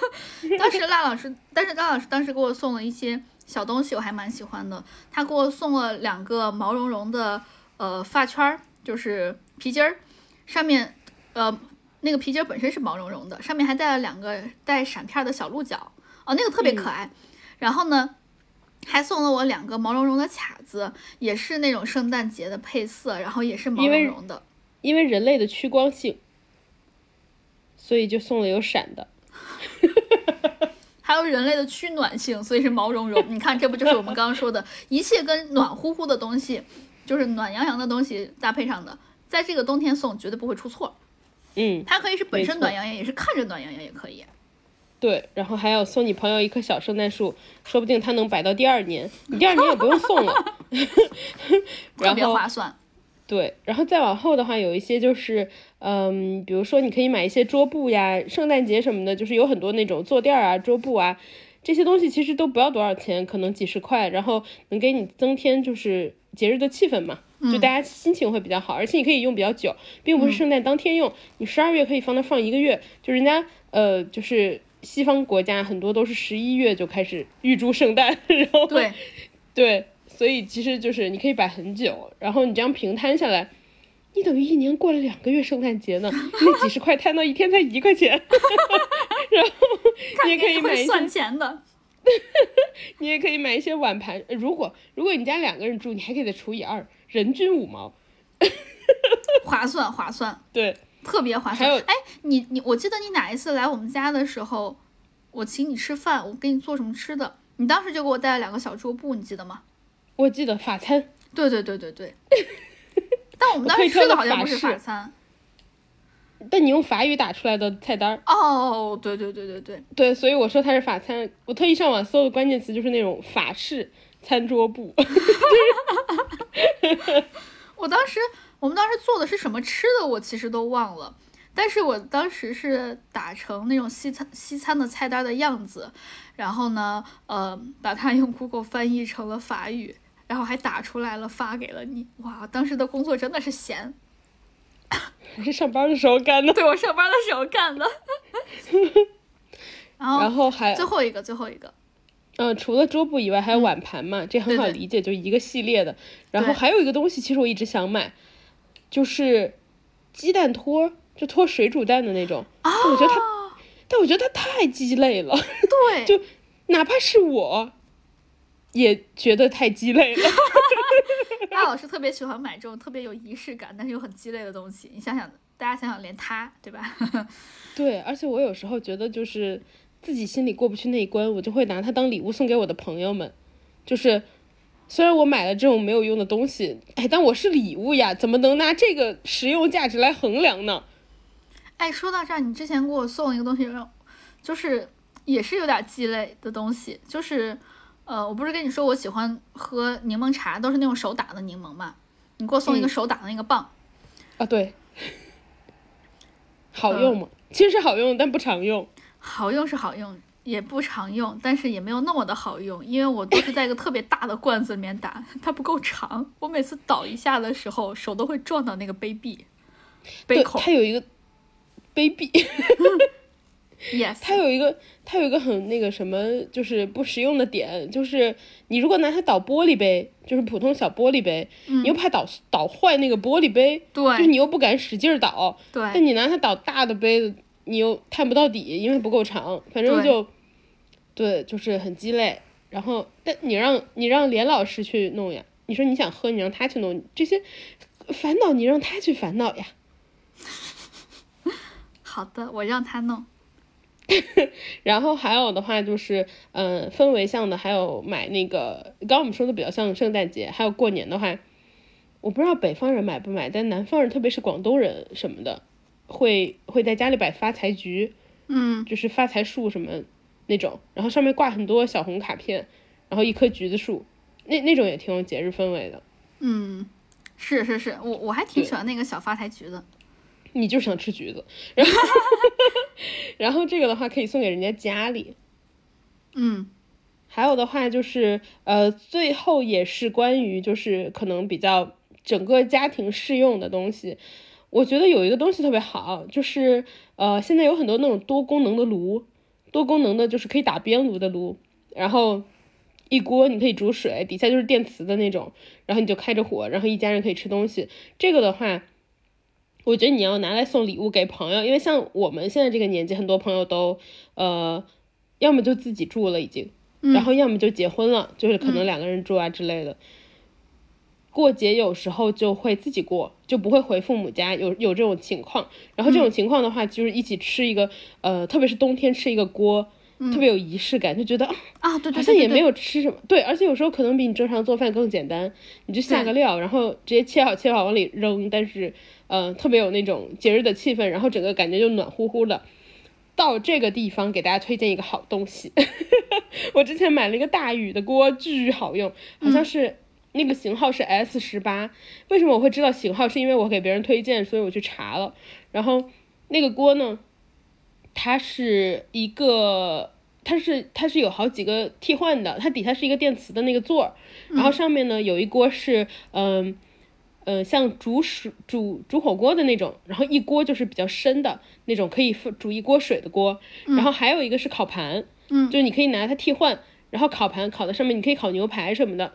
当时赖老师，但是赖老师当时给我送了一些小东西，我还蛮喜欢的。他给我送了两个毛茸茸的呃发圈儿，就是皮筋儿，上面呃那个皮筋儿本身是毛茸茸的，上面还带了两个带闪片儿的小鹿角，哦，那个特别可爱。然后呢，还送了我两个毛茸茸的卡子，也是那种圣诞节的配色，然后也是毛茸茸的。因为人类的趋光性，所以就送了有闪的。还有人类的趋暖性，所以是毛茸茸。你看，这不就是我们刚刚说的，一切跟暖乎乎的东西，就是暖洋洋的东西搭配上的，在这个冬天送绝对不会出错。嗯，它可以是本身暖洋洋，也是看着暖洋洋也可以。对。然后还要送你朋友一棵小圣诞树，说不定他能摆到第二年，你第二年也不用送了。特别然后划算。对，然后再往后的话，有一些就是，嗯，比如说你可以买一些桌布呀，圣诞节什么的，就是有很多那种坐垫儿啊、桌布啊，这些东西其实都不要多少钱，可能几十块，然后能给你增添就是节日的气氛嘛。就大家心情会比较好，而且你可以用比较久，并不是圣诞当天用，你十二月可以放那放一个月，就人家呃就是西方国家很多都是十一月就开始预祝圣诞，然后对，对，所以其实就是你可以摆很久，然后你这样平摊下来，你等于一年过了两个月圣诞节呢，那几十块摊到一天才一块钱，然后 你也可以买一些会算钱的。你也可以买一些碗盘。呃如果如果你家两个人住，你还可以再除以二，人均五毛。划算划算，对，特别划还有。算哎，你你，我记得你哪一次来我们家的时候，我请你吃饭，我给你做什么吃的，你当时就给我带了两个小桌布，你记得吗？我记得法餐，对对对对对。但我们当时吃的好像不是法餐。但你用法语打出来的菜单儿，哦，对对对对对，对，所以我说它是法餐。我特意上网搜的关键词就是那种法式餐桌布。我当时我们当时做的是什么吃的，我其实都忘了。但是我当时是打成那种西餐西餐的菜单的样子，然后呢，呃，把它用 Google 翻译成了法语，然后还打出来了发给了你。哇，当时的工作真的是闲，我是上班的时候干的。对我上班的时候干的。然后然后还最后一个，最后一个，嗯、除了桌布以外，还有碗盘嘛，这很好理解，就一个系列的。然后还有一个东西，其实我一直想买，就是鸡蛋托，就托水煮蛋的那种。啊但我觉得它，但我觉得它太鸡肋了，对，就哪怕是我，也觉得太鸡肋了。大老师特别喜欢买这种特别有仪式感，但是又很鸡肋的东西。你想想，大家想想，连他，对吧？对，而且我有时候觉得就是自己心里过不去那一关，我就会拿它当礼物送给我的朋友们。就是虽然我买了这种没有用的东西，哎，但我是礼物呀，怎么能拿这个实用价值来衡量呢？哎，说到这儿，你之前给我送一个东西，让就是也是有点鸡肋的东西，就是呃，我不是跟你说我喜欢喝柠檬茶，都是那种手打的柠檬嘛？你给我送一个嗯手打的那个棒，啊，对，好用吗？其实是好用，但不常用。好用是好用，也不常用，但是也没有那么的好用，因为我都是在一个特别大的罐子里面打，它不够长，我每次倒一下的时候，手都会撞到那个杯壁。杯对，口。它有一个杯壁，，yes，它有一个，它有一个很那个什么，就是不实用的点，就是你如果拿它倒玻璃杯，就是普通小玻璃杯，你又怕倒倒坏那个玻璃杯，对。就是你又不敢使劲儿倒，但对你拿它倒大的杯子，你又探不到底，因为不够长，反正就，对，就是很鸡肋。然后，但你让你让连老师去弄呀，你说你想喝，你让他去弄，这些烦恼你让他去烦恼呀。好的，我让他弄。然后还有的话就是，嗯、氛围像的，还有买那个，刚刚我们说的比较像圣诞节，还有过年的话，我不知道北方人买不买，但南方人，特别是广东人什么的，会会在家里摆发财菊，嗯，就是发财树什么那种，然后上面挂很多小红卡片，然后一棵橘子树，那那种也挺有节日氛围的。嗯，是是是，我我还挺喜欢那个小发财橘子。你就想吃橘子，然后 然后这个的话可以送给人家家里，嗯还有的话就是，呃，最后也是关于就是可能比较整个家庭适用的东西。我觉得有一个东西特别好，就是呃，现在有很多那种多功能的炉，多功能的就是可以打边炉的炉，然后一锅你可以煮水，底下就是电磁的那种，然后你就开着火，然后一家人可以吃东西。这个的话，我觉得你要拿来送礼物给朋友，因为像我们现在这个年纪，很多朋友都呃，要么就自己住了已经。然后要么就结婚了，就是可能两个人住啊之类的。过节有时候就会自己过，就不会回父母家，有有这种情况。然后这种情况的话，就是一起吃一个，呃，特别是冬天吃一个锅，特别有仪式感，就觉得啊啊，对对对好像也没有。有吃什么。对，而且有时候可能比你正常做饭更简单，你就下个料，然后直接切好切好往里扔，但是呃特别有那种节日的气氛，然后整个感觉就暖乎乎的。到这个地方给大家推荐一个好东西，我之前买了一个大宇的锅，巨好用，好像是那个型号是 S 十八。为什么我会知道型号？是因为我给别人推荐，所以我去查了。然后那个锅呢，它是一个，它是它是有好几个替换的，它底下是一个电磁的那个座儿，然后上面呢有一锅是嗯。呃，像煮水煮煮火锅的那种，然后一锅就是比较深的那种，可以煮一锅水的锅。然后还有一个是烤盘，嗯，就是你可以拿它替换，然后烤盘烤在上面，你可以烤牛排什么的，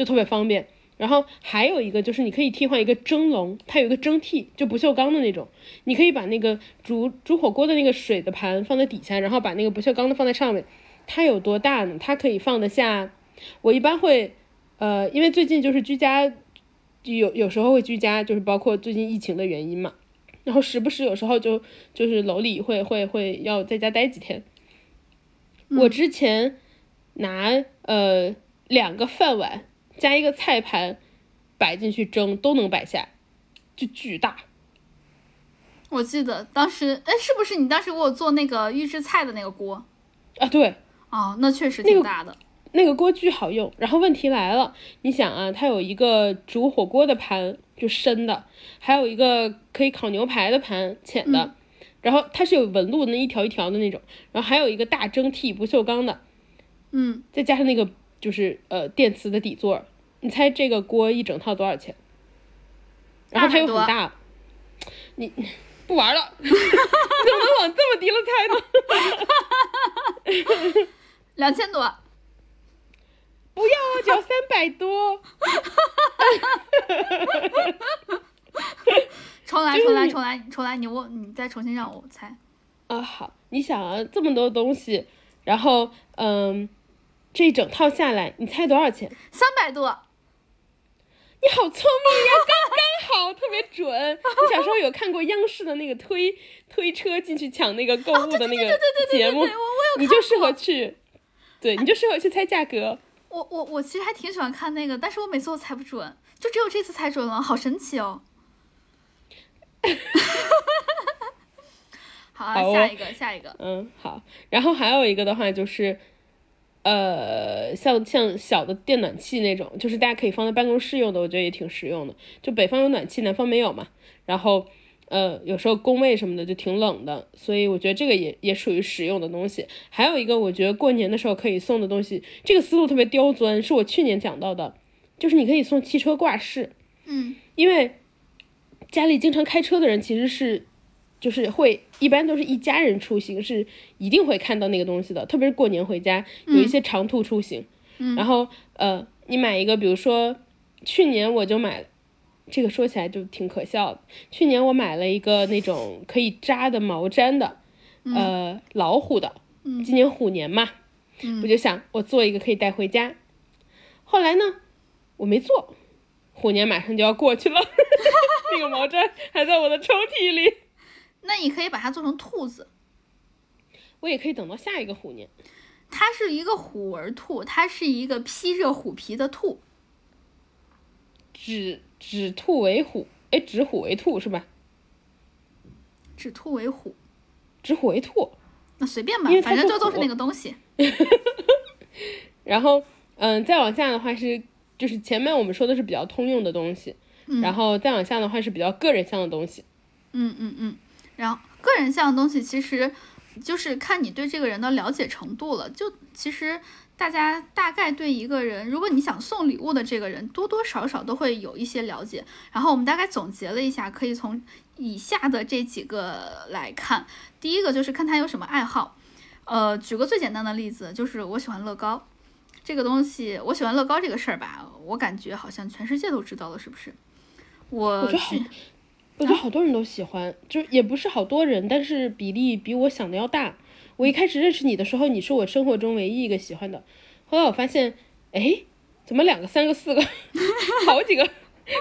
就特别方便。然后还有一个就是你可以替换一个蒸笼，它有一个蒸屉，就不锈钢的那种，你可以把那个煮煮火锅的那个水的盘放在底下，然后把那个不锈钢的放在上面。它有多大呢？它可以放得下。我一般会，呃，因为最近就是居家。有有时候会居家，就是包括最近疫情的原因嘛，然后时不时有时候就就是楼里会会会要在家待几天。我之前拿呃两个饭碗加一个菜盘摆进去蒸都能摆下，就巨大。我记得当时，哎，是不是你当时给我做那个预制菜的那个锅？啊，对。哦，那确实挺大的。那个锅巨好用，然后问题来了，你想啊，它有一个煮火锅的盘，就深的，还有一个可以烤牛排的盘，浅的，然后它是有纹路的那一条一条的那种，然后还有一个大蒸屉，不锈钢的，嗯，再加上那个就是呃电磁的底座，你猜这个锅一整套多少钱？然后它又很大，你不玩了，你 怎么能往这么低了猜呢？两千多。不要啊，只要三百多。重来，重来，重来，重来！你问，你再重新让我猜。啊，好，你想啊，这么多东西，然后，嗯，这一整套下来，你猜多少钱？三百多。你好聪明呀，刚 刚好，特别准。我小时候有看过央视的那个推推车进去抢那个购物的那个节目？你就适合去，对，你就适合去猜价格。我我我其实还挺喜欢看那个，但是我每次都猜不准，就只有这次猜准了，好神奇哦！好啊，下一个，下一个。嗯，好。然后还有一个的话就是，呃，像像小的电暖器那种，就是大家可以放在办公室用的，我觉得也挺实用的。就北方有暖气，南方没有嘛。然后。呃，有时候工位什么的就挺冷的，所以我觉得这个也也属于实用的东西。还有一个，我觉得过年的时候可以送的东西，这个思路特别刁钻，是我去年讲到的，就是你可以送汽车挂饰。嗯，因为家里经常开车的人其实是，就是会一般都是一家人出行，是一定会看到那个东西的，特别是过年回家有一些长途出行。嗯，然后呃，你买一个，比如说去年我就买。这个说起来就挺可笑的。去年我买了一个那种可以扎的毛毡的，呃，老虎的。今年虎年嘛，我就想我做一个可以带回家。后来呢，我没做。虎年马上就要过去了，那个毛毡还在我的抽屉里。那你可以把它做成兔子。我也可以等到下一个虎年。它是一个虎纹兔，它是一个披着虎皮的兔。指指兔为虎，哎，指虎为兔是吧？指兔为虎，指虎为兔，那随便吧，反正就都是那个东西。然后，嗯，再往下的话是，就是前面我们说的是比较通用的东西，然后再往下的话是比较个人向的东西。嗯嗯嗯，然后个人像的东西其实就是看你对这个人的了解程度了，就其实。大家大概对一个人，如果你想送礼物的这个人，多多少少都会有一些了解。然后我们大概总结了一下，可以从以下的这几个来看。第一个就是看他有什么爱好。呃，举个最简单的例子，就是我喜欢乐高这个东西。我喜欢乐高这个事儿吧，我感觉好像全世界都知道了，是不是？我我觉得好，我觉得好多人都喜欢，就也不是好多人，但是比例比我想的要大。我一开始认识你的时候，你是我生活中唯一一个喜欢的。后来我发现，哎，怎么两个、三个、四个，好几个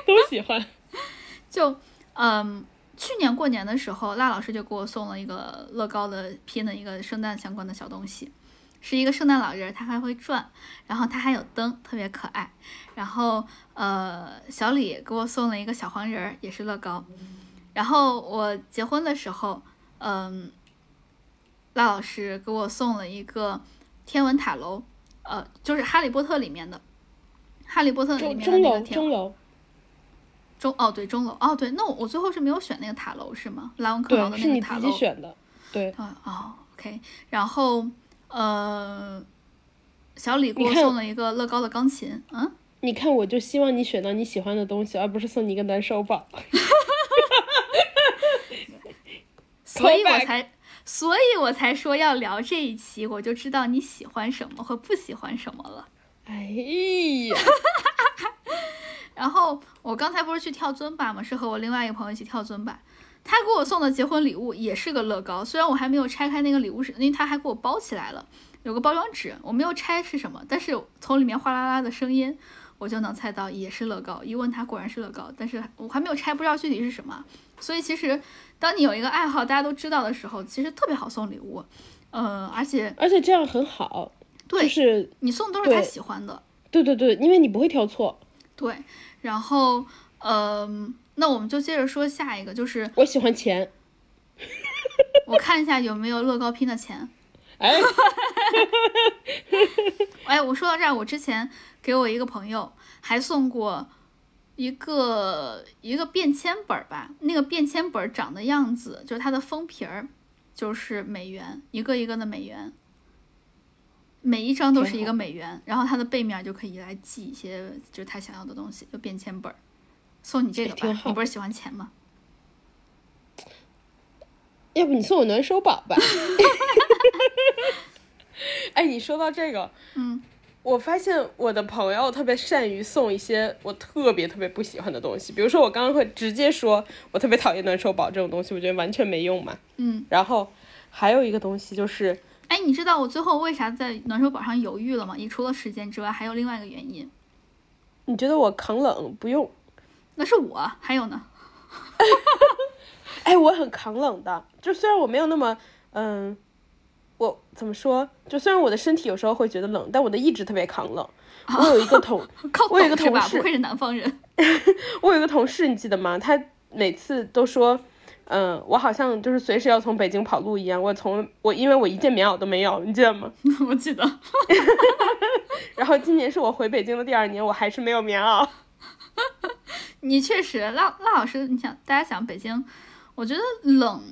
都喜欢。就，嗯，去年过年的时候，辣老师就给我送了一个乐高的拼的一个圣诞相关的小东西，是一个圣诞老人，他还会转，然后他还有灯，特别可爱。然后，呃，小李给我送了一个小黄人，也是乐高。然后我结婚的时候，嗯。赖老师给我送了一个天文塔楼，呃，就是《哈利波特》里面的，《哈利波特》里面的那个天钟楼。钟哦，对钟楼哦，对，那我我最后是没有选那个塔楼是吗？莱文克劳的那个塔楼。是你自己选的。对。哦，OK。然后呃，小李给我送了一个乐高的钢琴，嗯。你看，我就希望你选到你喜欢的东西，而不是送你一个暖手宝。所以我才，所以我才说要聊这一期，我就知道你喜欢什么和不喜欢什么了。哎呀，然后我刚才不是去跳尊巴吗？是和我另外一个朋友一起跳尊巴。他给我送的结婚礼物也是个乐高，虽然我还没有拆开那个礼物是，因为他还给我包起来了，有个包装纸，我没有拆是什么，但是从里面哗啦啦的声音，我就能猜到也是乐高。一问他果然是乐高，但是我还没有拆，不知道具体是什么。所以其实当你有一个爱好，大家都知道的时候，其实特别好送礼物。呃，而且而且这样很好，对、就是你送都是他喜欢的，对对对，因为你不会挑错。对。然后，嗯、那我们就接着说下一个，就是我喜欢钱，我看一下有没有乐高拼的钱。哎，哎，我说到这儿，我之前给我一个朋友还送过一个一个便签本儿吧，那个便签本儿长的样子，就是它的封皮儿就是美元，一个一个的美元，每一张都是一个美元，然后它的背面就可以来记一些就是他想要的东西，就便签本儿。送你这个吧，哎挺好你不是喜欢钱吗？要不你送我暖手宝吧？哎，你说到这个，嗯，我发现我的朋友特别善于送一些我特别特别不喜欢的东西，比如说我刚刚会直接说我特别讨厌暖手宝这种东西，我觉得完全没用嘛。嗯，然后还有一个东西就是，哎，你知道我最后为啥在暖手宝上犹豫了吗？你除了时间之外，还有另外一个原因，你觉得我扛冷不用？那是我，还有呢。哎，我很扛冷的，就虽然我没有那么，嗯，我怎么说？就虽然我的身体有时候会觉得冷，但我的意志特别抗冷。我有一个同，靠我有一个？同事不愧是南方人。我有一个同事，你记得吗？他每次都说，嗯，我好像就是随时要从北京跑路一样。我从我因为我一件棉袄都没有，你记得吗？我记得，然后今年是我回北京的第二年，我还是没有棉袄。你确实，辣辣老师，你想，大家想北京，我觉得冷，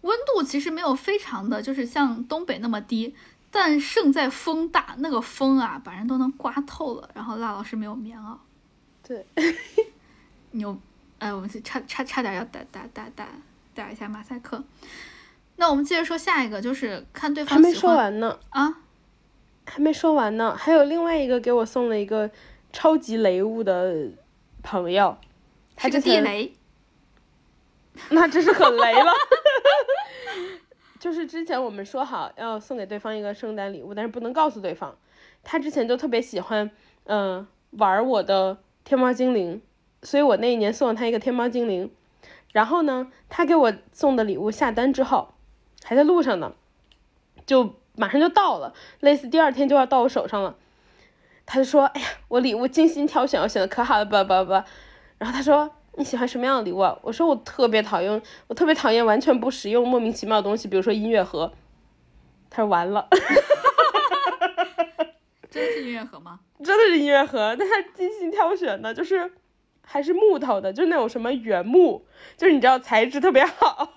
温度其实没有非常的就是像东北那么低，但胜在风大，那个风啊，把人都能刮透了。然后辣老师没有棉袄，对，牛，哎，我们是差差差点要打打打打打一下马赛克。那我们接着说下一个，就是看对方还没说完呢，啊，还没说完呢。还有另外一个给我送了一个超级雷物的朋友，他之前地雷，那真是很雷了。就是之前我们说好要送给对方一个圣诞礼物，但是不能告诉对方。他之前就特别喜欢，嗯、玩我的天猫精灵，所以我那一年送了他一个天猫精灵。然后呢，他给我送的礼物下单之后，还在路上呢，就马上就到了，类似第二天就要到我手上了。他就说：“哎呀，我礼物精心挑选，我选的可好了，吧吧吧。”然后他说：“你喜欢什么样的礼物啊？”我说：“我特别讨厌，我特别讨厌完全不实用、莫名其妙的东西，比如说音乐盒。”他说：“完了，真的是音乐盒吗？真的是音乐盒，但他精心挑选的，就是还是木头的，就是那种什么原木，就是你知道材质特别好。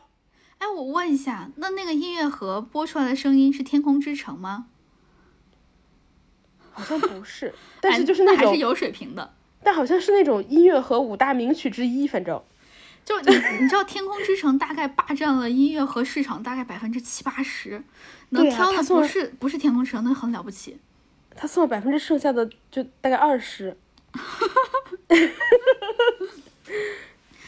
哎，我问一下，那那个音乐盒播出来的声音是《天空之城》吗？好像不是，但哎是就是那种，那还是有水平的。但好像是那种音乐盒五大名曲之一，反正就你你知道，《天空之城》大概霸占了音乐盒市场大概百分之七八十，能挑的不是不是《天空之城》，那很了不起。他送了百分之剩下的就大概二十。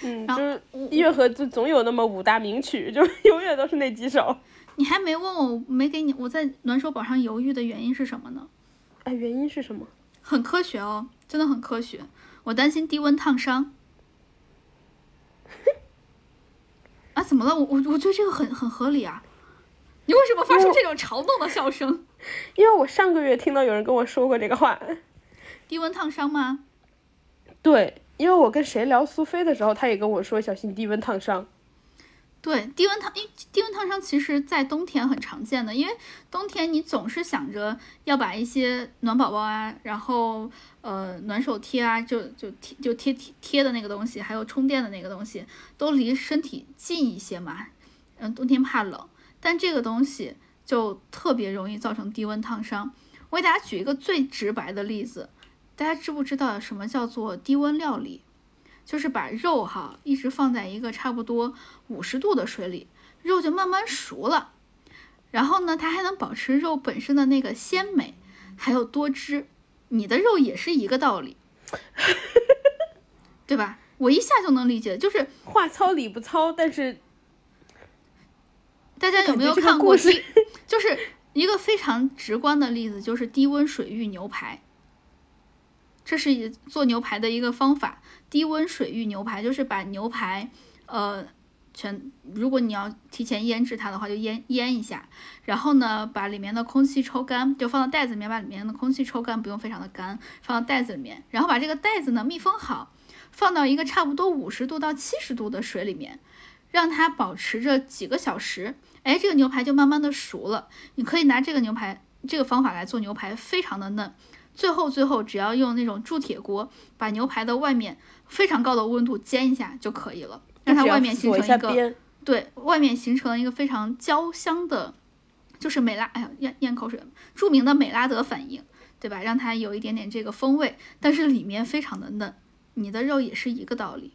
嗯，就是音乐盒就总有那么五大名曲，就永远都是那几首。你还没问我，没给你我在暖手宝上犹豫的原因是什么呢？哎，原因是什么？很科学哦，真的很科学。我担心低温烫伤。啊，怎么了？我我我觉得这个很很合理啊。你为什么发出这种嘲弄的笑声？因为我上个月听到有人跟我说过这个话。低温烫伤吗？对，因为我跟谁聊苏菲的时候，他也跟我说小心低温烫伤。对，低温烫，因为低温烫伤其实在冬天很常见的，因为冬天你总是想着要把一些暖宝宝啊，然后呃暖手贴啊，就就贴就贴贴贴的那个东西，还有充电的那个东西，都离身体近一些嘛。嗯，冬天怕冷，但这个东西就特别容易造成低温烫伤。我给大家举一个最直白的例子，大家知不知道什么叫做低温料理？就是把肉哈一直放在一个差不多五十度的水里，肉就慢慢熟了。然后呢，它还能保持肉本身的那个鲜美，还有多汁。你的肉也是一个道理，对吧？我一下就能理解，就是话糙理不糙，但是大家有没有看过？就是一个非常直观的例子，就是低温水域牛排。这是一做牛排的一个方法。低温水域牛排就是把牛排，呃，全如果你要提前腌制它的话，就腌腌一下，然后呢，把里面的空气抽干，就放到袋子里面，把里面的空气抽干，不用非常的干，放到袋子里面，然后把这个袋子呢密封好，放到一个差不多五十度到七十度的水里面，让它保持着几个小时，哎，这个牛排就慢慢的熟了。你可以拿这个牛排这个方法来做牛排，非常的嫩。最后最后只要用那种铸铁锅把牛排的外面非常高的温度煎一下就可以了，让它外面形成一个对，外面形成了一个非常焦香的，就是美拉，哎呀，咽咽口水，著名的美拉德反应，对吧？让它有一点点这个风味，但是里面非常的嫩。你的肉也是一个道理，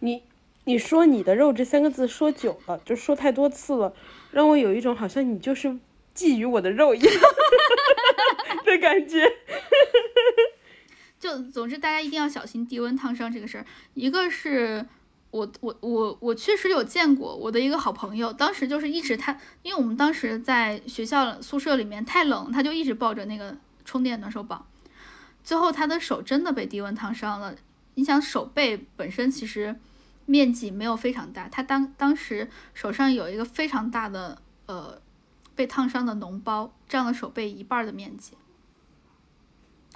你你说你的肉这三个字说久了，就说太多次了，让我有一种好像你就是觊觎我的肉一样 的感觉。就总之大家一定要小心低温烫伤这个事儿。一个是我我我我确实有见过我的一个好朋友，当时就是一直他，因为我们当时在学校宿舍里面太冷，他就一直抱着那个充电暖手宝，最后他的手真的被低温烫伤了。你想手背本身其实面积没有非常大，他当当时手上有一个非常大的呃被烫伤的脓包，占了手背一半儿的面积，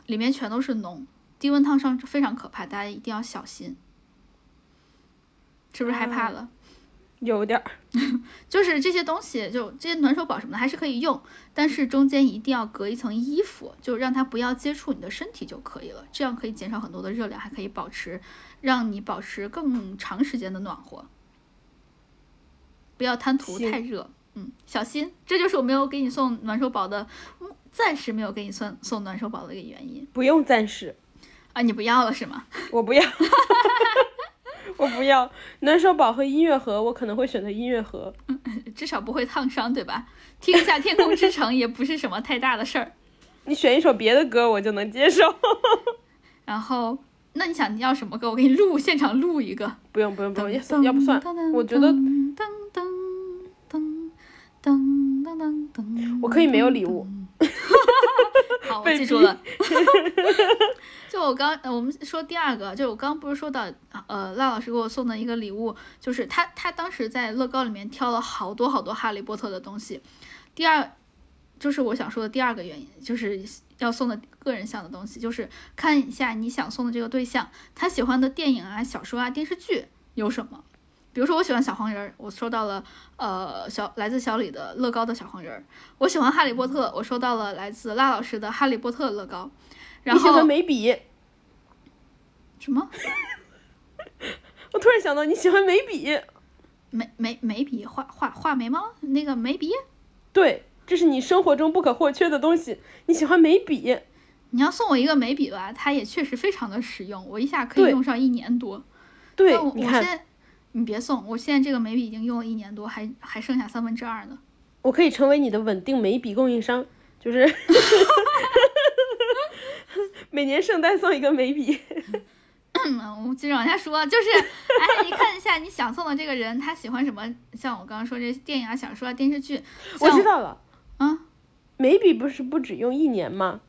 里面全都是脓。低温烫伤非常可怕，大家一定要小心。是不是害怕了？有点儿，就是这些东西，就这些暖手宝什么的还是可以用，但是中间一定要隔一层衣服，就让它不要接触你的身体就可以了。这样可以减少很多的热量，还可以保持让你保持更长时间的暖和。不要贪图太热，嗯，小心。这就是我没有给你送暖手宝的，嗯暂时没有给你送送暖手宝的一个原因不用暂时，啊。你不要了是吗？我不要，我不要暖手宝和音乐盒，我可能会选择音乐盒。至少不会烫伤，对吧？听一下《天空之城》也不是什么太大的事儿。你选一首别的歌，我就能接受。然后，那你想你要什么歌？我给你录，现场录一个。不用不用不用，要不算我觉得噔噔噔噔噔噔噔，我可以没有礼物。好，我记住了。就我刚，呃我们说第二个，就我刚不是说到，呃，赖老师给我送的一个礼物，就是他他当时在乐高里面挑了好多好多哈利波特的东西。第二，就是我想说的第二个原因，就是要送的个人向的东西，就是看一下你想送的这个对象，他喜欢的电影啊、小说啊、电视剧有什么。比如说，我喜欢小黄人儿，我收到了呃小来自小李的乐高的小黄人儿；我喜欢哈利波特，我收到了来自拉老师的哈利波特乐高。然你喜欢眉笔？什么 我突然想到你喜欢眉笔，眉眉眉笔画画画眉毛那个眉笔？对，这是你生活中不可或缺的东西。你喜欢眉笔，你要送我一个眉笔吧，它也确实非常的实用，我一下可以用上一年多。对但我，你看，我现在你别送，我现在这个眉笔已经用了一年多，还还剩下三分之二呢。我可以成为你的稳定眉笔供应商，就是 每年圣诞送一个眉笔。嗯，我接着往下说，就是，哎，你看一下你想送的这个人，他喜欢什么？像我刚刚说这电影啊、小说啊、电视剧，像我知道了，啊，眉笔不是不止用一年吗？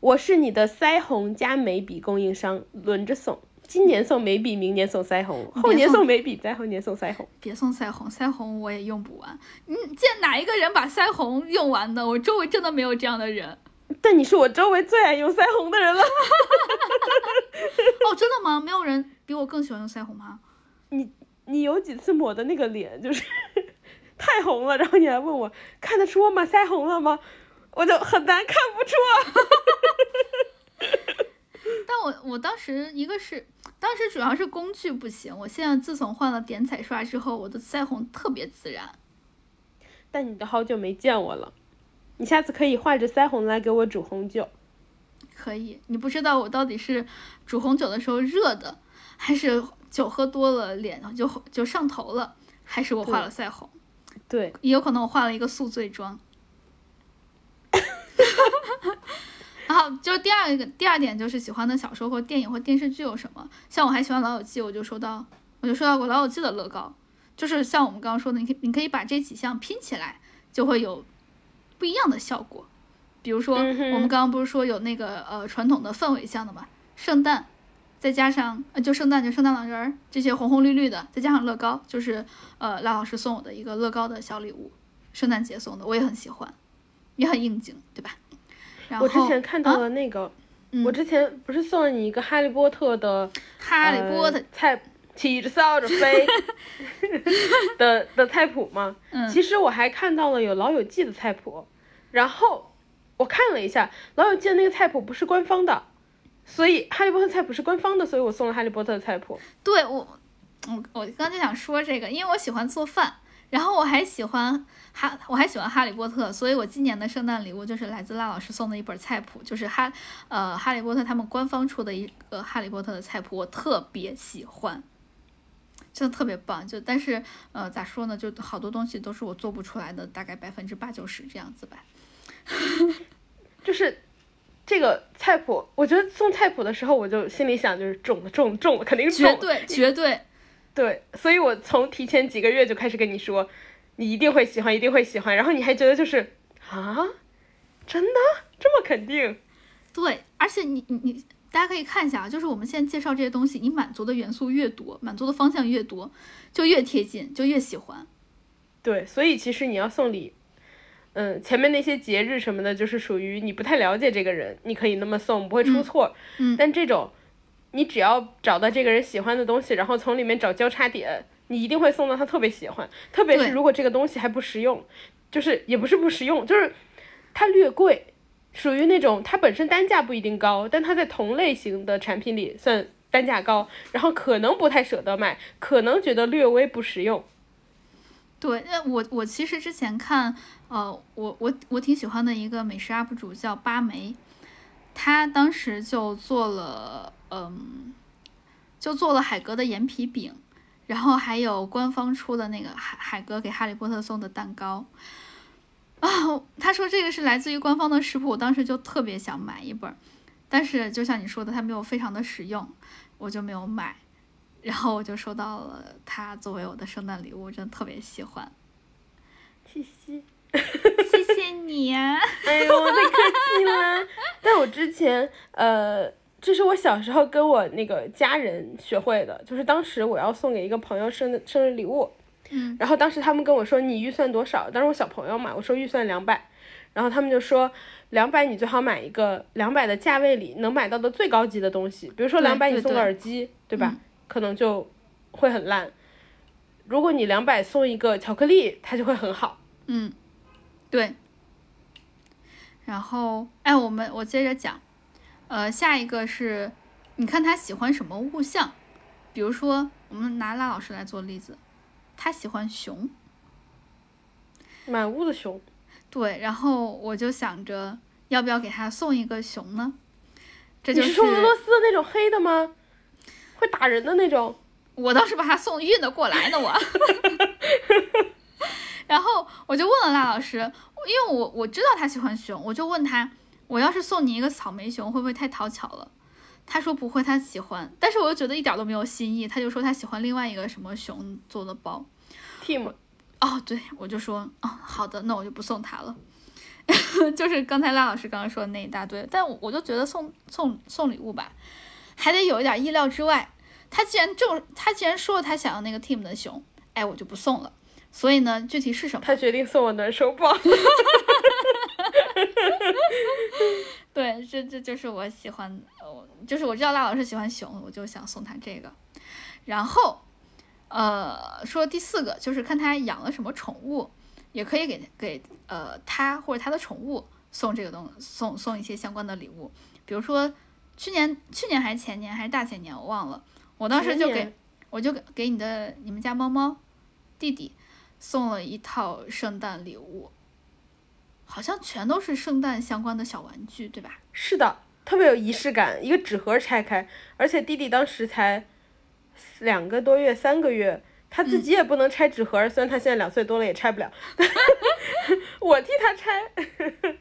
我是你的腮红加眉笔供应商，轮着送。今年送眉笔，明年送腮红，后年送送眉笔，再后年送腮红。别送腮红，腮红我也用不完。你见哪一个人把腮红用完的？我周围真的没有这样的人。但你是我周围最爱用腮红的人了。哦，真的吗？没有人比我更喜欢用腮红吗？你你有几次抹的那个脸就是太红了，然后你还问我看得出我抹腮红了吗？我就很难看不出啊。但我我当时一个是，当时主要是工具不行。我现在自从换了点彩刷之后，我的腮红特别自然。但你都好久没见我了，你下次可以画着腮红来给我煮红酒。可以，你不知道我到底是煮红酒的时候热的，还是酒喝多了脸就就上头了，还是我画了腮红？对，也有可能我画了一个宿醉妆。然后就第二个第二点就是喜欢的小说或电影或电视剧有什么？像我还喜欢《老友记》，我就收到我就收到过《老友记》的乐高，就是像我们刚刚说的，你可以你可以把这几项拼起来，就会有不一样的效果。比如说，我们刚刚不是说有那个呃传统的氛围项的嘛，圣诞，再加上呃就圣诞就圣诞老人儿这些红红绿绿的，再加上乐高，就是呃赖老师送我的一个乐高的小礼物，圣诞节送的，我也很喜欢，也很应景，对吧？然后我之前看到啊了那个，嗯我之前不是送了你一个哈利波特的哈利波特呃、菜骑着扫帚飞 的的菜谱吗？嗯其实我还看到了有《老友记》的菜谱，然后我看了一下，《老友记》的那个菜谱不是官方的，所以哈利波特菜谱是官方的，所以我送了哈利波特的菜谱。对我，我我刚就想说这个，因为我喜欢做饭，然后我还喜欢哈，我还喜欢哈利波特，所以我今年的圣诞礼物就是来自赖老师送的一本菜谱，就是哈呃哈利波特他们官方出的一个哈利波特的菜谱，我特别喜欢。真的特别棒，就但是呃咋说呢，就好多东西都是我做不出来的，大概百分之八九十这样子吧。就是这个菜谱，我觉得送菜谱的时候，我就心里想，就是中了，中了，中了，肯定是中了。绝对绝对，对，所以我从提前几个月就开始跟你说，你一定会喜欢，一定会喜欢，然后你还觉得就是啊，真的这么肯定？对，而且你你你，大家可以看一下啊，就是我们现在介绍这些东西，你满足的元素越多，满足的方向越多，就越贴近，就越喜欢。对，所以其实你要送礼，嗯，前面那些节日什么的，就是属于你不太了解这个人，你可以那么送，不会出错。嗯但这种，你只要找到这个人喜欢的东西，然后从里面找交叉点，你一定会送到他特别喜欢。特别是如果这个东西还不实用，就是也不是不实用，就是它略贵，属于那种它本身单价不一定高，但它在同类型的产品里算单价高，然后可能不太舍得买，可能觉得略微不实用。对，那我我其实之前看，呃，我我我挺喜欢的一个美食 UP 主叫八梅，他当时就做了，嗯，就做了海格的盐皮饼，然后还有官方出的那个海海格给哈利波特送的蛋糕。啊，他说这个是来自于官方的食谱，我当时就特别想买一本儿，但是就像你说的，它没有非常的实用，我就没有买。然后我就收到了它作为我的圣诞礼物，我真的特别喜欢。谢谢。谢谢你呀、哎呦，我太客气了。但我之前，呃，这是我小时候跟我那个家人学会的，就是当时我要送给一个朋友生的生日礼物，嗯，然后当时他们跟我说你预算多少，当时我小朋友嘛，我说预算两百，然后他们就说两百你最好买一个两百的价位里能买到的最高级的东西，比如说对两百你送个耳机，对吧？嗯可能就会很烂。如果你两百送一个巧克力，它就会很好。嗯，对。然后，哎，我们我接着讲，呃，下一个是，你看他喜欢什么物象，比如说，我们拿拉老师来做例子，他喜欢熊，满屋的熊，对，然后我就想着要不要给他送一个熊呢？这就是是俄罗斯的那种黑的吗？会打人的那种？我倒是把他送运的过来呢，我。然后我就问了拉老师，因为我我知道他喜欢熊，我就问他，我要是送你一个草莓熊，会不会太讨巧了？他说不会，他喜欢，但是我又觉得一点都没有新意，他就说他喜欢另外一个什么熊做的包。team 哦，对，我就说，哦，好的，那我就不送他了。就是刚才赖老师刚刚说的那一大堆，但我我就觉得送送送礼物吧，还得有一点意料之外。他既然正他既然说了他想要那个 team 的熊，哎，我就不送了。所以呢，具体是什么？他决定送我暖手宝。对，这这就是我喜欢，我，就是我知道赖老师喜欢熊，我就想送他这个。然后，呃，说第四个就是看他养了什么宠物，也可以给给呃他或者他的宠物送这个东送送一些相关的礼物，比如说去年去年还是前年还是大前年我忘了，我当时就给我就给给你的你们家猫猫弟弟送了一套圣诞礼物，好像全都是圣诞相关的小玩具，对吧？是的，特别有仪式感。一个纸盒拆开，而且弟弟当时才两个多月、三个月，他自己也不能拆纸盒，虽然他现在两岁多了也拆不了，我替他拆。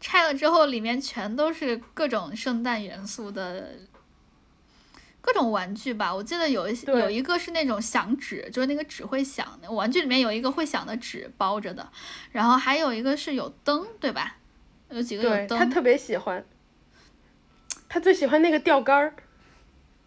拆了之后，里面全都是各种圣诞元素的各种玩具吧。我记得有一些有一个是那种响纸，就是那个纸会响的，玩具里面有一个会响的纸包着的，然后还有一个是有灯，对吧？有几个有灯他特别喜欢，他最喜欢那个钓竿儿。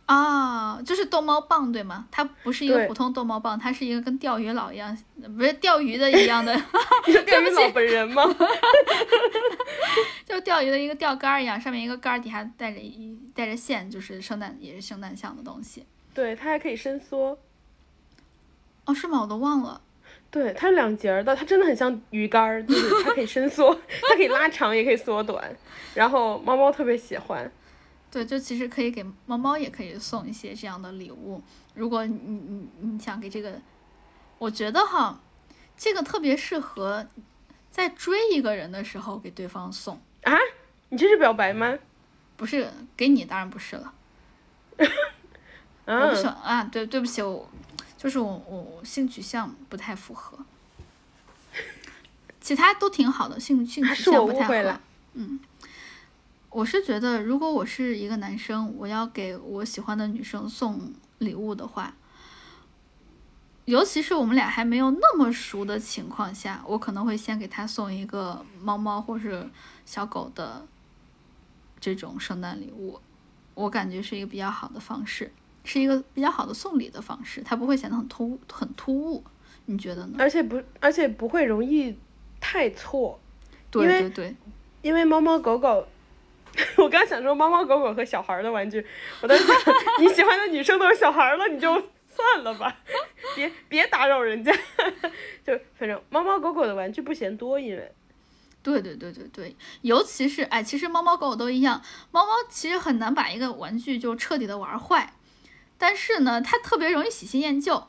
啊，就是逗猫棒对吗？它不是一个普通逗猫棒，它是一个跟钓鱼佬一样，不是钓鱼的一样的，钓鱼佬本人吗？就钓鱼的一个钓竿一样，上面一个竿儿，底下带着一带着线，就是圣诞也是圣诞像的东西。对，它还可以伸缩。哦，是吗？我都忘了。对，它是两节儿的，它真的很像鱼竿儿，就是它可以伸缩，它可以拉长，也可以缩短。然后猫猫特别喜欢。对，就其实可以给猫猫也可以送一些这样的礼物。如果你你你想给这个，我觉得哈，这个特别适合在追一个人的时候给对方送，啊，你这是表白吗？不是给你，当然不是了。我不喜啊，欢啊，对对不起，我就是我我我性取向不太符合，其他都挺好的，性性取向不太会了。嗯，我是觉得，如果我是一个男生，我要给我喜欢的女生送礼物的话，尤其是我们俩还没有那么熟的情况下，我可能会先给她送一个猫猫或是小狗的这种圣诞礼物，我感觉是一个比较好的方式，是一个比较好的送礼的方式，它不会显得很突很突兀，你觉得呢？而且不，而且不会容易太错，对对对，因为猫猫狗狗。我刚想说猫猫狗狗和小孩的玩具，我在想你喜欢的女生都是小孩了，你就算了吧，别别打扰人家。就反正猫猫狗狗的玩具不嫌多，因为对对对对对，尤其是哎，其实猫猫狗狗都一样，猫猫其实很难把一个玩具就彻底的玩坏，但是呢，它特别容易喜新厌旧，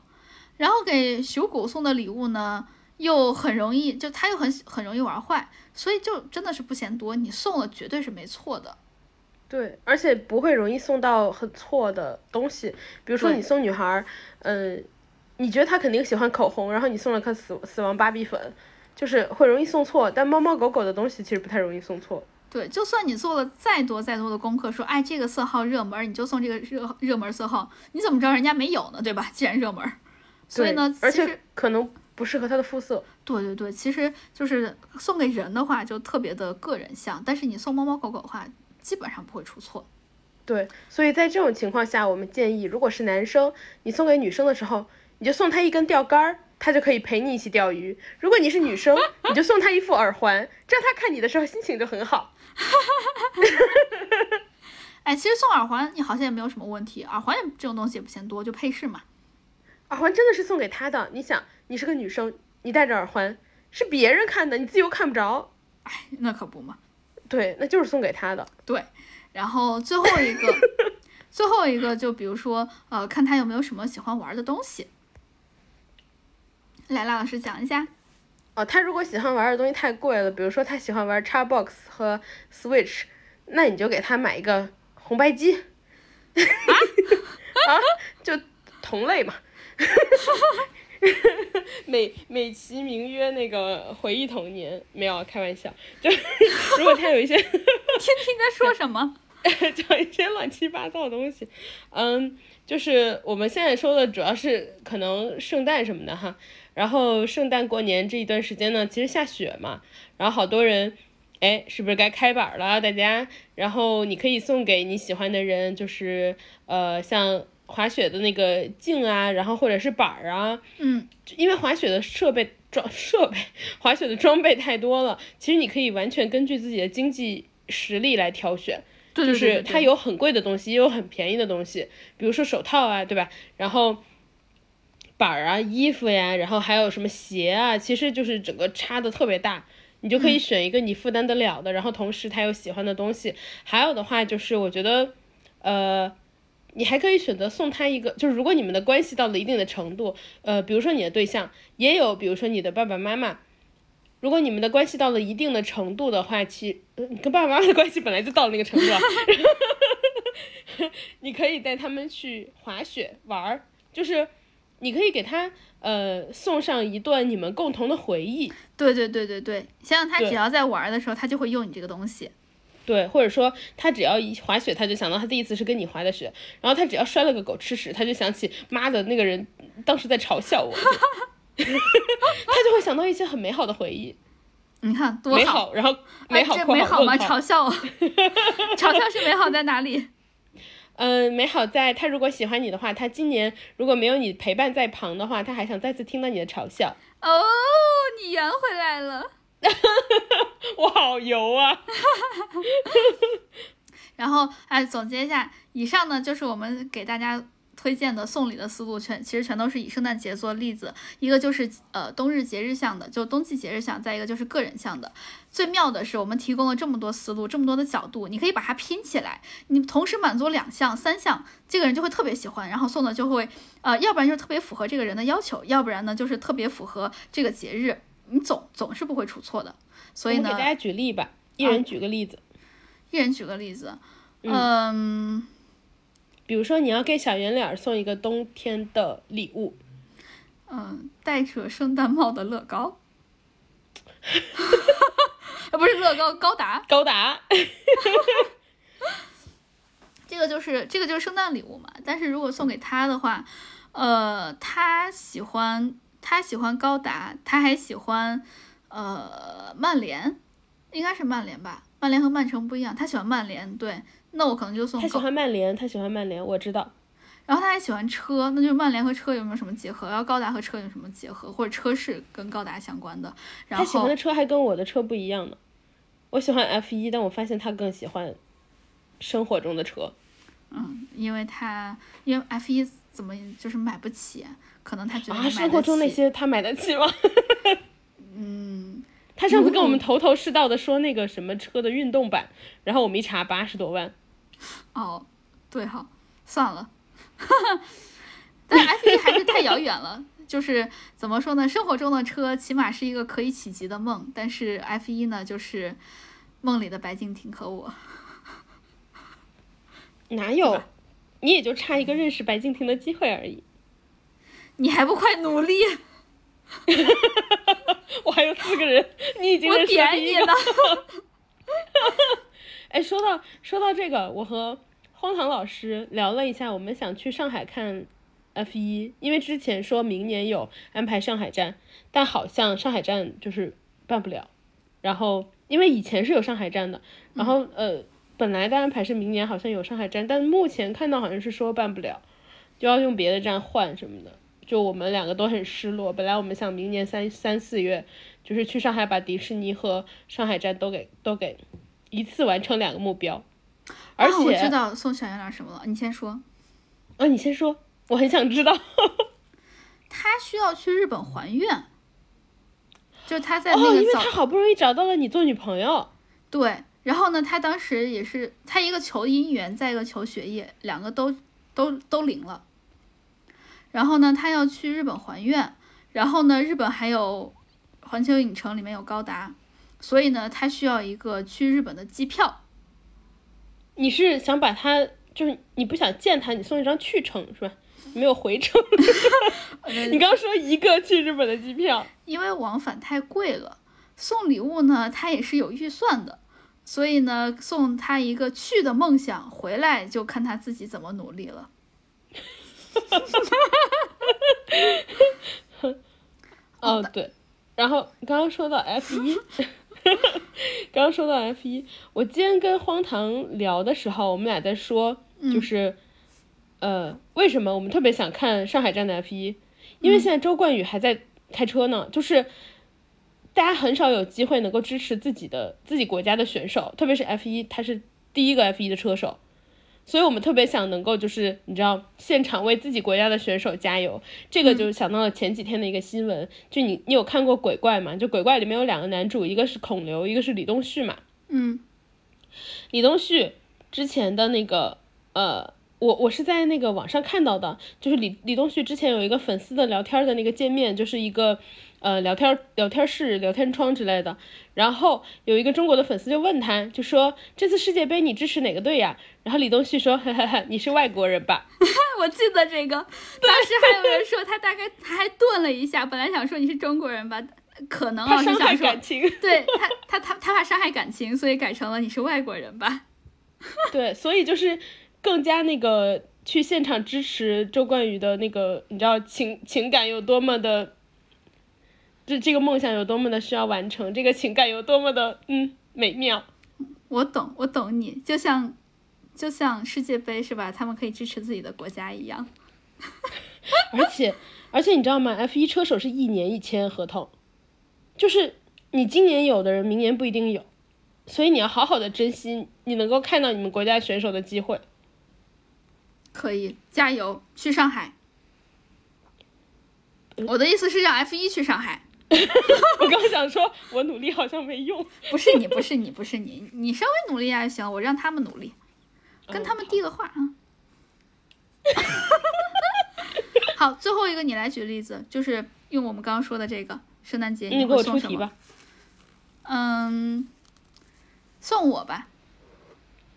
然后给熊狗送的礼物呢，又很容易，就他又很很容易玩坏，所以就真的是不嫌多，你送了绝对是没错的。对，而且不会容易送到很错的东西。比如说你送女孩儿，嗯、你觉得她肯定喜欢口红，然后你送了颗死死亡芭比粉，就是会容易送错。但猫猫狗狗的东西其实不太容易送错。对，就算你做了再多再多的功课，说哎这个色号热门，你就送这个热热门色号，你怎么知道人家没有呢？对吧？既然热门，所以呢，而且可能不适合他的肤色。对对对，其实就是送给人的话，就特别的个人像，但是你送猫猫狗狗的话，基本上不会出错。对，所以在这种情况下，我们建议，如果是男生，你送给女生的时候，你就送她一根钓竿儿，她就可以陪你一起钓鱼。如果你是女生，你就送她一副耳环，这样她看你的时候心情就很好。哎，其实送耳环你好像也没有什么问题，耳环也这种东西也不嫌多，就配饰嘛。耳环真的是送给她的。你想，你是个女生，你戴着耳环是别人看的，你自己又看不着。哎那可不嘛。对，那就是送给他的。对，然后最后一个，最后一个就比如说，呃，看他有没有什么喜欢玩的东西。来，拉老师讲一下。哦，他如果喜欢玩的东西太贵了，比如说他喜欢玩 Xbox 和 Switch，那你就给他买一个红白机。啊？就同类嘛。美美其名曰那个回忆童年，没有开玩笑。就 如果他有一些 听听在说什么？讲一些乱七八糟的东西，嗯，就是我们现在说的主要是可能圣诞什么的哈，然后圣诞过年这一段时间呢，其实下雪嘛，然后好多人，哎，是不是该开板了大家？然后你可以送给你喜欢的人，就是呃像滑雪的那个镜啊，然后或者是板儿啊，嗯，因为滑雪的设备装设备，滑雪的装备太多了，其实你可以完全根据自己的经济实力来挑选。对对对对就是它有很贵的东西，也有很便宜的东西，比如说手套啊，对吧？然后板儿啊、衣服呀，然后还有什么鞋啊，其实就是整个差的特别大。你就可以选一个你负担得了的，然后同时他有喜欢的东西。还有的话就是，我觉得，呃，你还可以选择送他一个，就是如果你们的关系到了一定的程度，呃，比如说你的对象，也有比如说你的爸爸妈妈。如如果你们的关系到了一定的程度的话，其呃你跟爸爸妈妈的关系本来就到了那个程度了，你可以带他们去滑雪玩儿，就是你可以给他呃送上一段你们共同的回忆，对对对对对，想想他只要在玩儿的时候，他就会用你这个东西。对，或者说他只要一滑雪，他就想到他第一次是跟你滑的雪，然后他只要摔了个狗吃屎，他就想起妈的那个人当时在嘲笑我，他就会想到一些很美好的回忆，你看多美好，然后美好美好吗？嘲笑我，嘲笑是美好在哪里？嗯，美好在他如果喜欢你的话，他今年如果没有你陪伴在旁的话，他还想再次听到你的嘲笑。哦，你圆回来了。我好油啊！然后，哎，总结一下，以上呢就是我们给大家推荐的送礼的思路，全其实全都是以圣诞节做例子。一个就是呃冬日节日向的，就冬季节日向；再一个就是个人向的。最妙的是，我们提供了这么多思路，这么多的角度，你可以把它拼起来，你同时满足两项、三项，这个人就会特别喜欢，然后送的就会呃，要不然就是特别符合这个人的要求，要不然呢就是特别符合这个节日，你总总是不会出错的。所以呢给大，家举例吧，一人举个例子。一人举个例子，嗯比如说，你要给小圆脸儿送一个冬天的礼物，嗯，戴着圣诞帽的乐高，啊，不是乐高，高达，高达。这个就是这个就是圣诞礼物嘛。但是如果送给他的话，呃，他喜欢他喜欢高达，他还喜欢呃曼联，应该是曼联吧？曼联和曼城不一样，他喜欢曼联，对，那我可能就送他喜。欢曼联，他喜欢曼联，我知道。然后他还喜欢车，那就是曼联和车有没有什么结合？然后高达和车有什么结合？或者车是跟高达相关的？然后他喜欢的车还跟我的车不一样呢。我喜欢 F 一，但我发现他更喜欢生活中的车。嗯，因为他因为 F 一怎么就是买不起，可能他觉得啊，买得生活中那起些他买得起吗？嗯，他上次跟我们头头是道的说那个什么车的运动版，然后我们一查八十多万。哦，对哈，算了，但 F 一还是太遥远了。就是怎么说呢？生活中的车起码是一个可以企及的梦，但是 F 一呢，就是梦里的白敬亭和我。哪有？你也就差一个认识白敬亭的机会而已。你还不快努力？我还有四个人，你已经我认识了点你第一个。哎，说到说到这个，我和荒唐老师聊了一下，我们想去上海看 F 一，因为之前说明年有安排上海站，但好像上海站就是办不了。然后因为以前是有上海站的，然后呃，本来的安排是明年好像有上海站，但目前看到好像是说办不了，就要用别的站换什么的。就我们两个都很失落，本来我们想明年三三四月就是去上海把迪士尼和上海站都给都给一次完成两个目标，而啊，我知道送小圆脸什么了，你先说。啊，你先说，我很想知道。他需要去日本还愿，就他在哦，因为他好不容易找到了你做女朋友，对，然后呢，他当时也是他一个求姻缘，再一个求学业，两个都都都灵了。然后呢，他要去日本还愿，然后呢，日本还有环球影城里面有高达，所以呢，他需要一个去日本的机票。你是想把他，就是你不想见他，你送一张去程是吧？没有回程。你刚说一个去日本的机票，因为往返太贵了，送礼物呢，他也是有预算的，所以呢，送他一个去的梦想，回来就看他自己怎么努力了。哦对，然后刚刚说到 F 一，刚刚说到 F 一，我今天跟荒唐聊的时候，我们俩在说，就是，呃，为什么我们特别想看上海站的 F 一？因为现在周冠宇还在开车呢，就是大家很少有机会能够支持自己的自己国家的选手，特别是 F 一，他是第一个 F 一的车手。所以我们特别想能够就是你知道现场为自己国家的选手加油，这个就是想到了前几天的一个新闻，就你你有看过鬼怪吗？就鬼怪里面有两个男主，一个是孔刘，一个是李东旭嘛。嗯李东旭之前的那个呃，我我是在那个网上看到的，就是李李东旭之前有一个粉丝的聊天的那个界面，就是一个呃聊天聊天室、聊天窗之类的。然后有一个中国的粉丝就问他，就说这次世界杯你支持哪个队呀？然后李东旭说，哈哈哈，你是外国人吧？我记得这个，当时还有人说他大概他还顿了一下，本来想说你是中国人吧，可能啊是伤害想说感情。对他他他他怕伤害感情，所以改成了你是外国人吧？对，所以就是更加那个去现场支持周冠宇的那个，你知道情情感有多么的，这这个梦想有多么的需要完成，这个情感有多么的嗯美妙。我懂，我懂你，就像就像世界杯是吧？他们可以支持自己的国家一样。而且而且你知道吗？F 一车手是一年一签合同，就是你今年有的人，明年不一定有，所以你要好好的珍惜你能够看到你们国家选手的机会。可以加油，去上海。我的意思是让 F 一去上海，我刚想说，我努力好像没用。不是你，不是你，不是你，你稍微努力还行，我让他们努力，跟他们递个话啊。好，最后一个你来举例子，就是用我们刚刚说的这个圣诞节，你给我会送什么？出题吧，嗯，送我吧，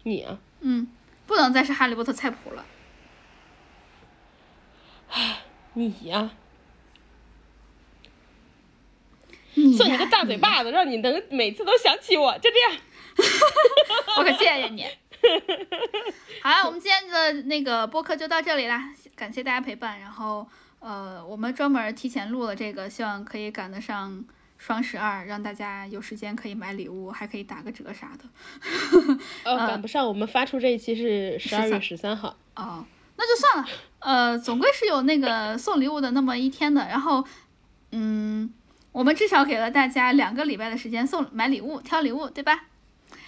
你啊，嗯，不能再是哈利波特菜谱了。你呀、你呀送你个大嘴巴子，让你能每次都想起我，就这样。我可谢谢你。好了，我们今天的那个播客就到这里啦，感谢大家陪伴。然后，呃，我们专门提前录了这个，希望可以赶得上双十二，让大家有时间可以买礼物，还可以打个折啥的。呃，赶不上，我们发出这一期是十二月十三号。哦，那就算了。呃，总归是有那个送礼物的那么一天的。然后，嗯，我们至少给了大家两个礼拜的时间送买礼物、挑礼物，对吧？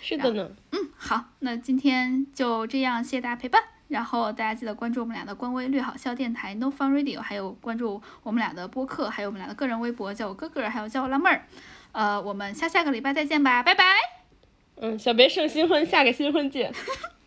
是的呢，嗯，好，那今天就这样，谢谢大家陪伴。然后大家记得关注我们俩的官微“略好笑电台 No Fun Radio”，还有关注我们俩的播客，还有我们俩的个人微博，叫我哥哥，还有叫我辣妹儿。呃，我们下下个礼拜再见吧，拜拜。嗯，小别胜新婚，下个新婚见。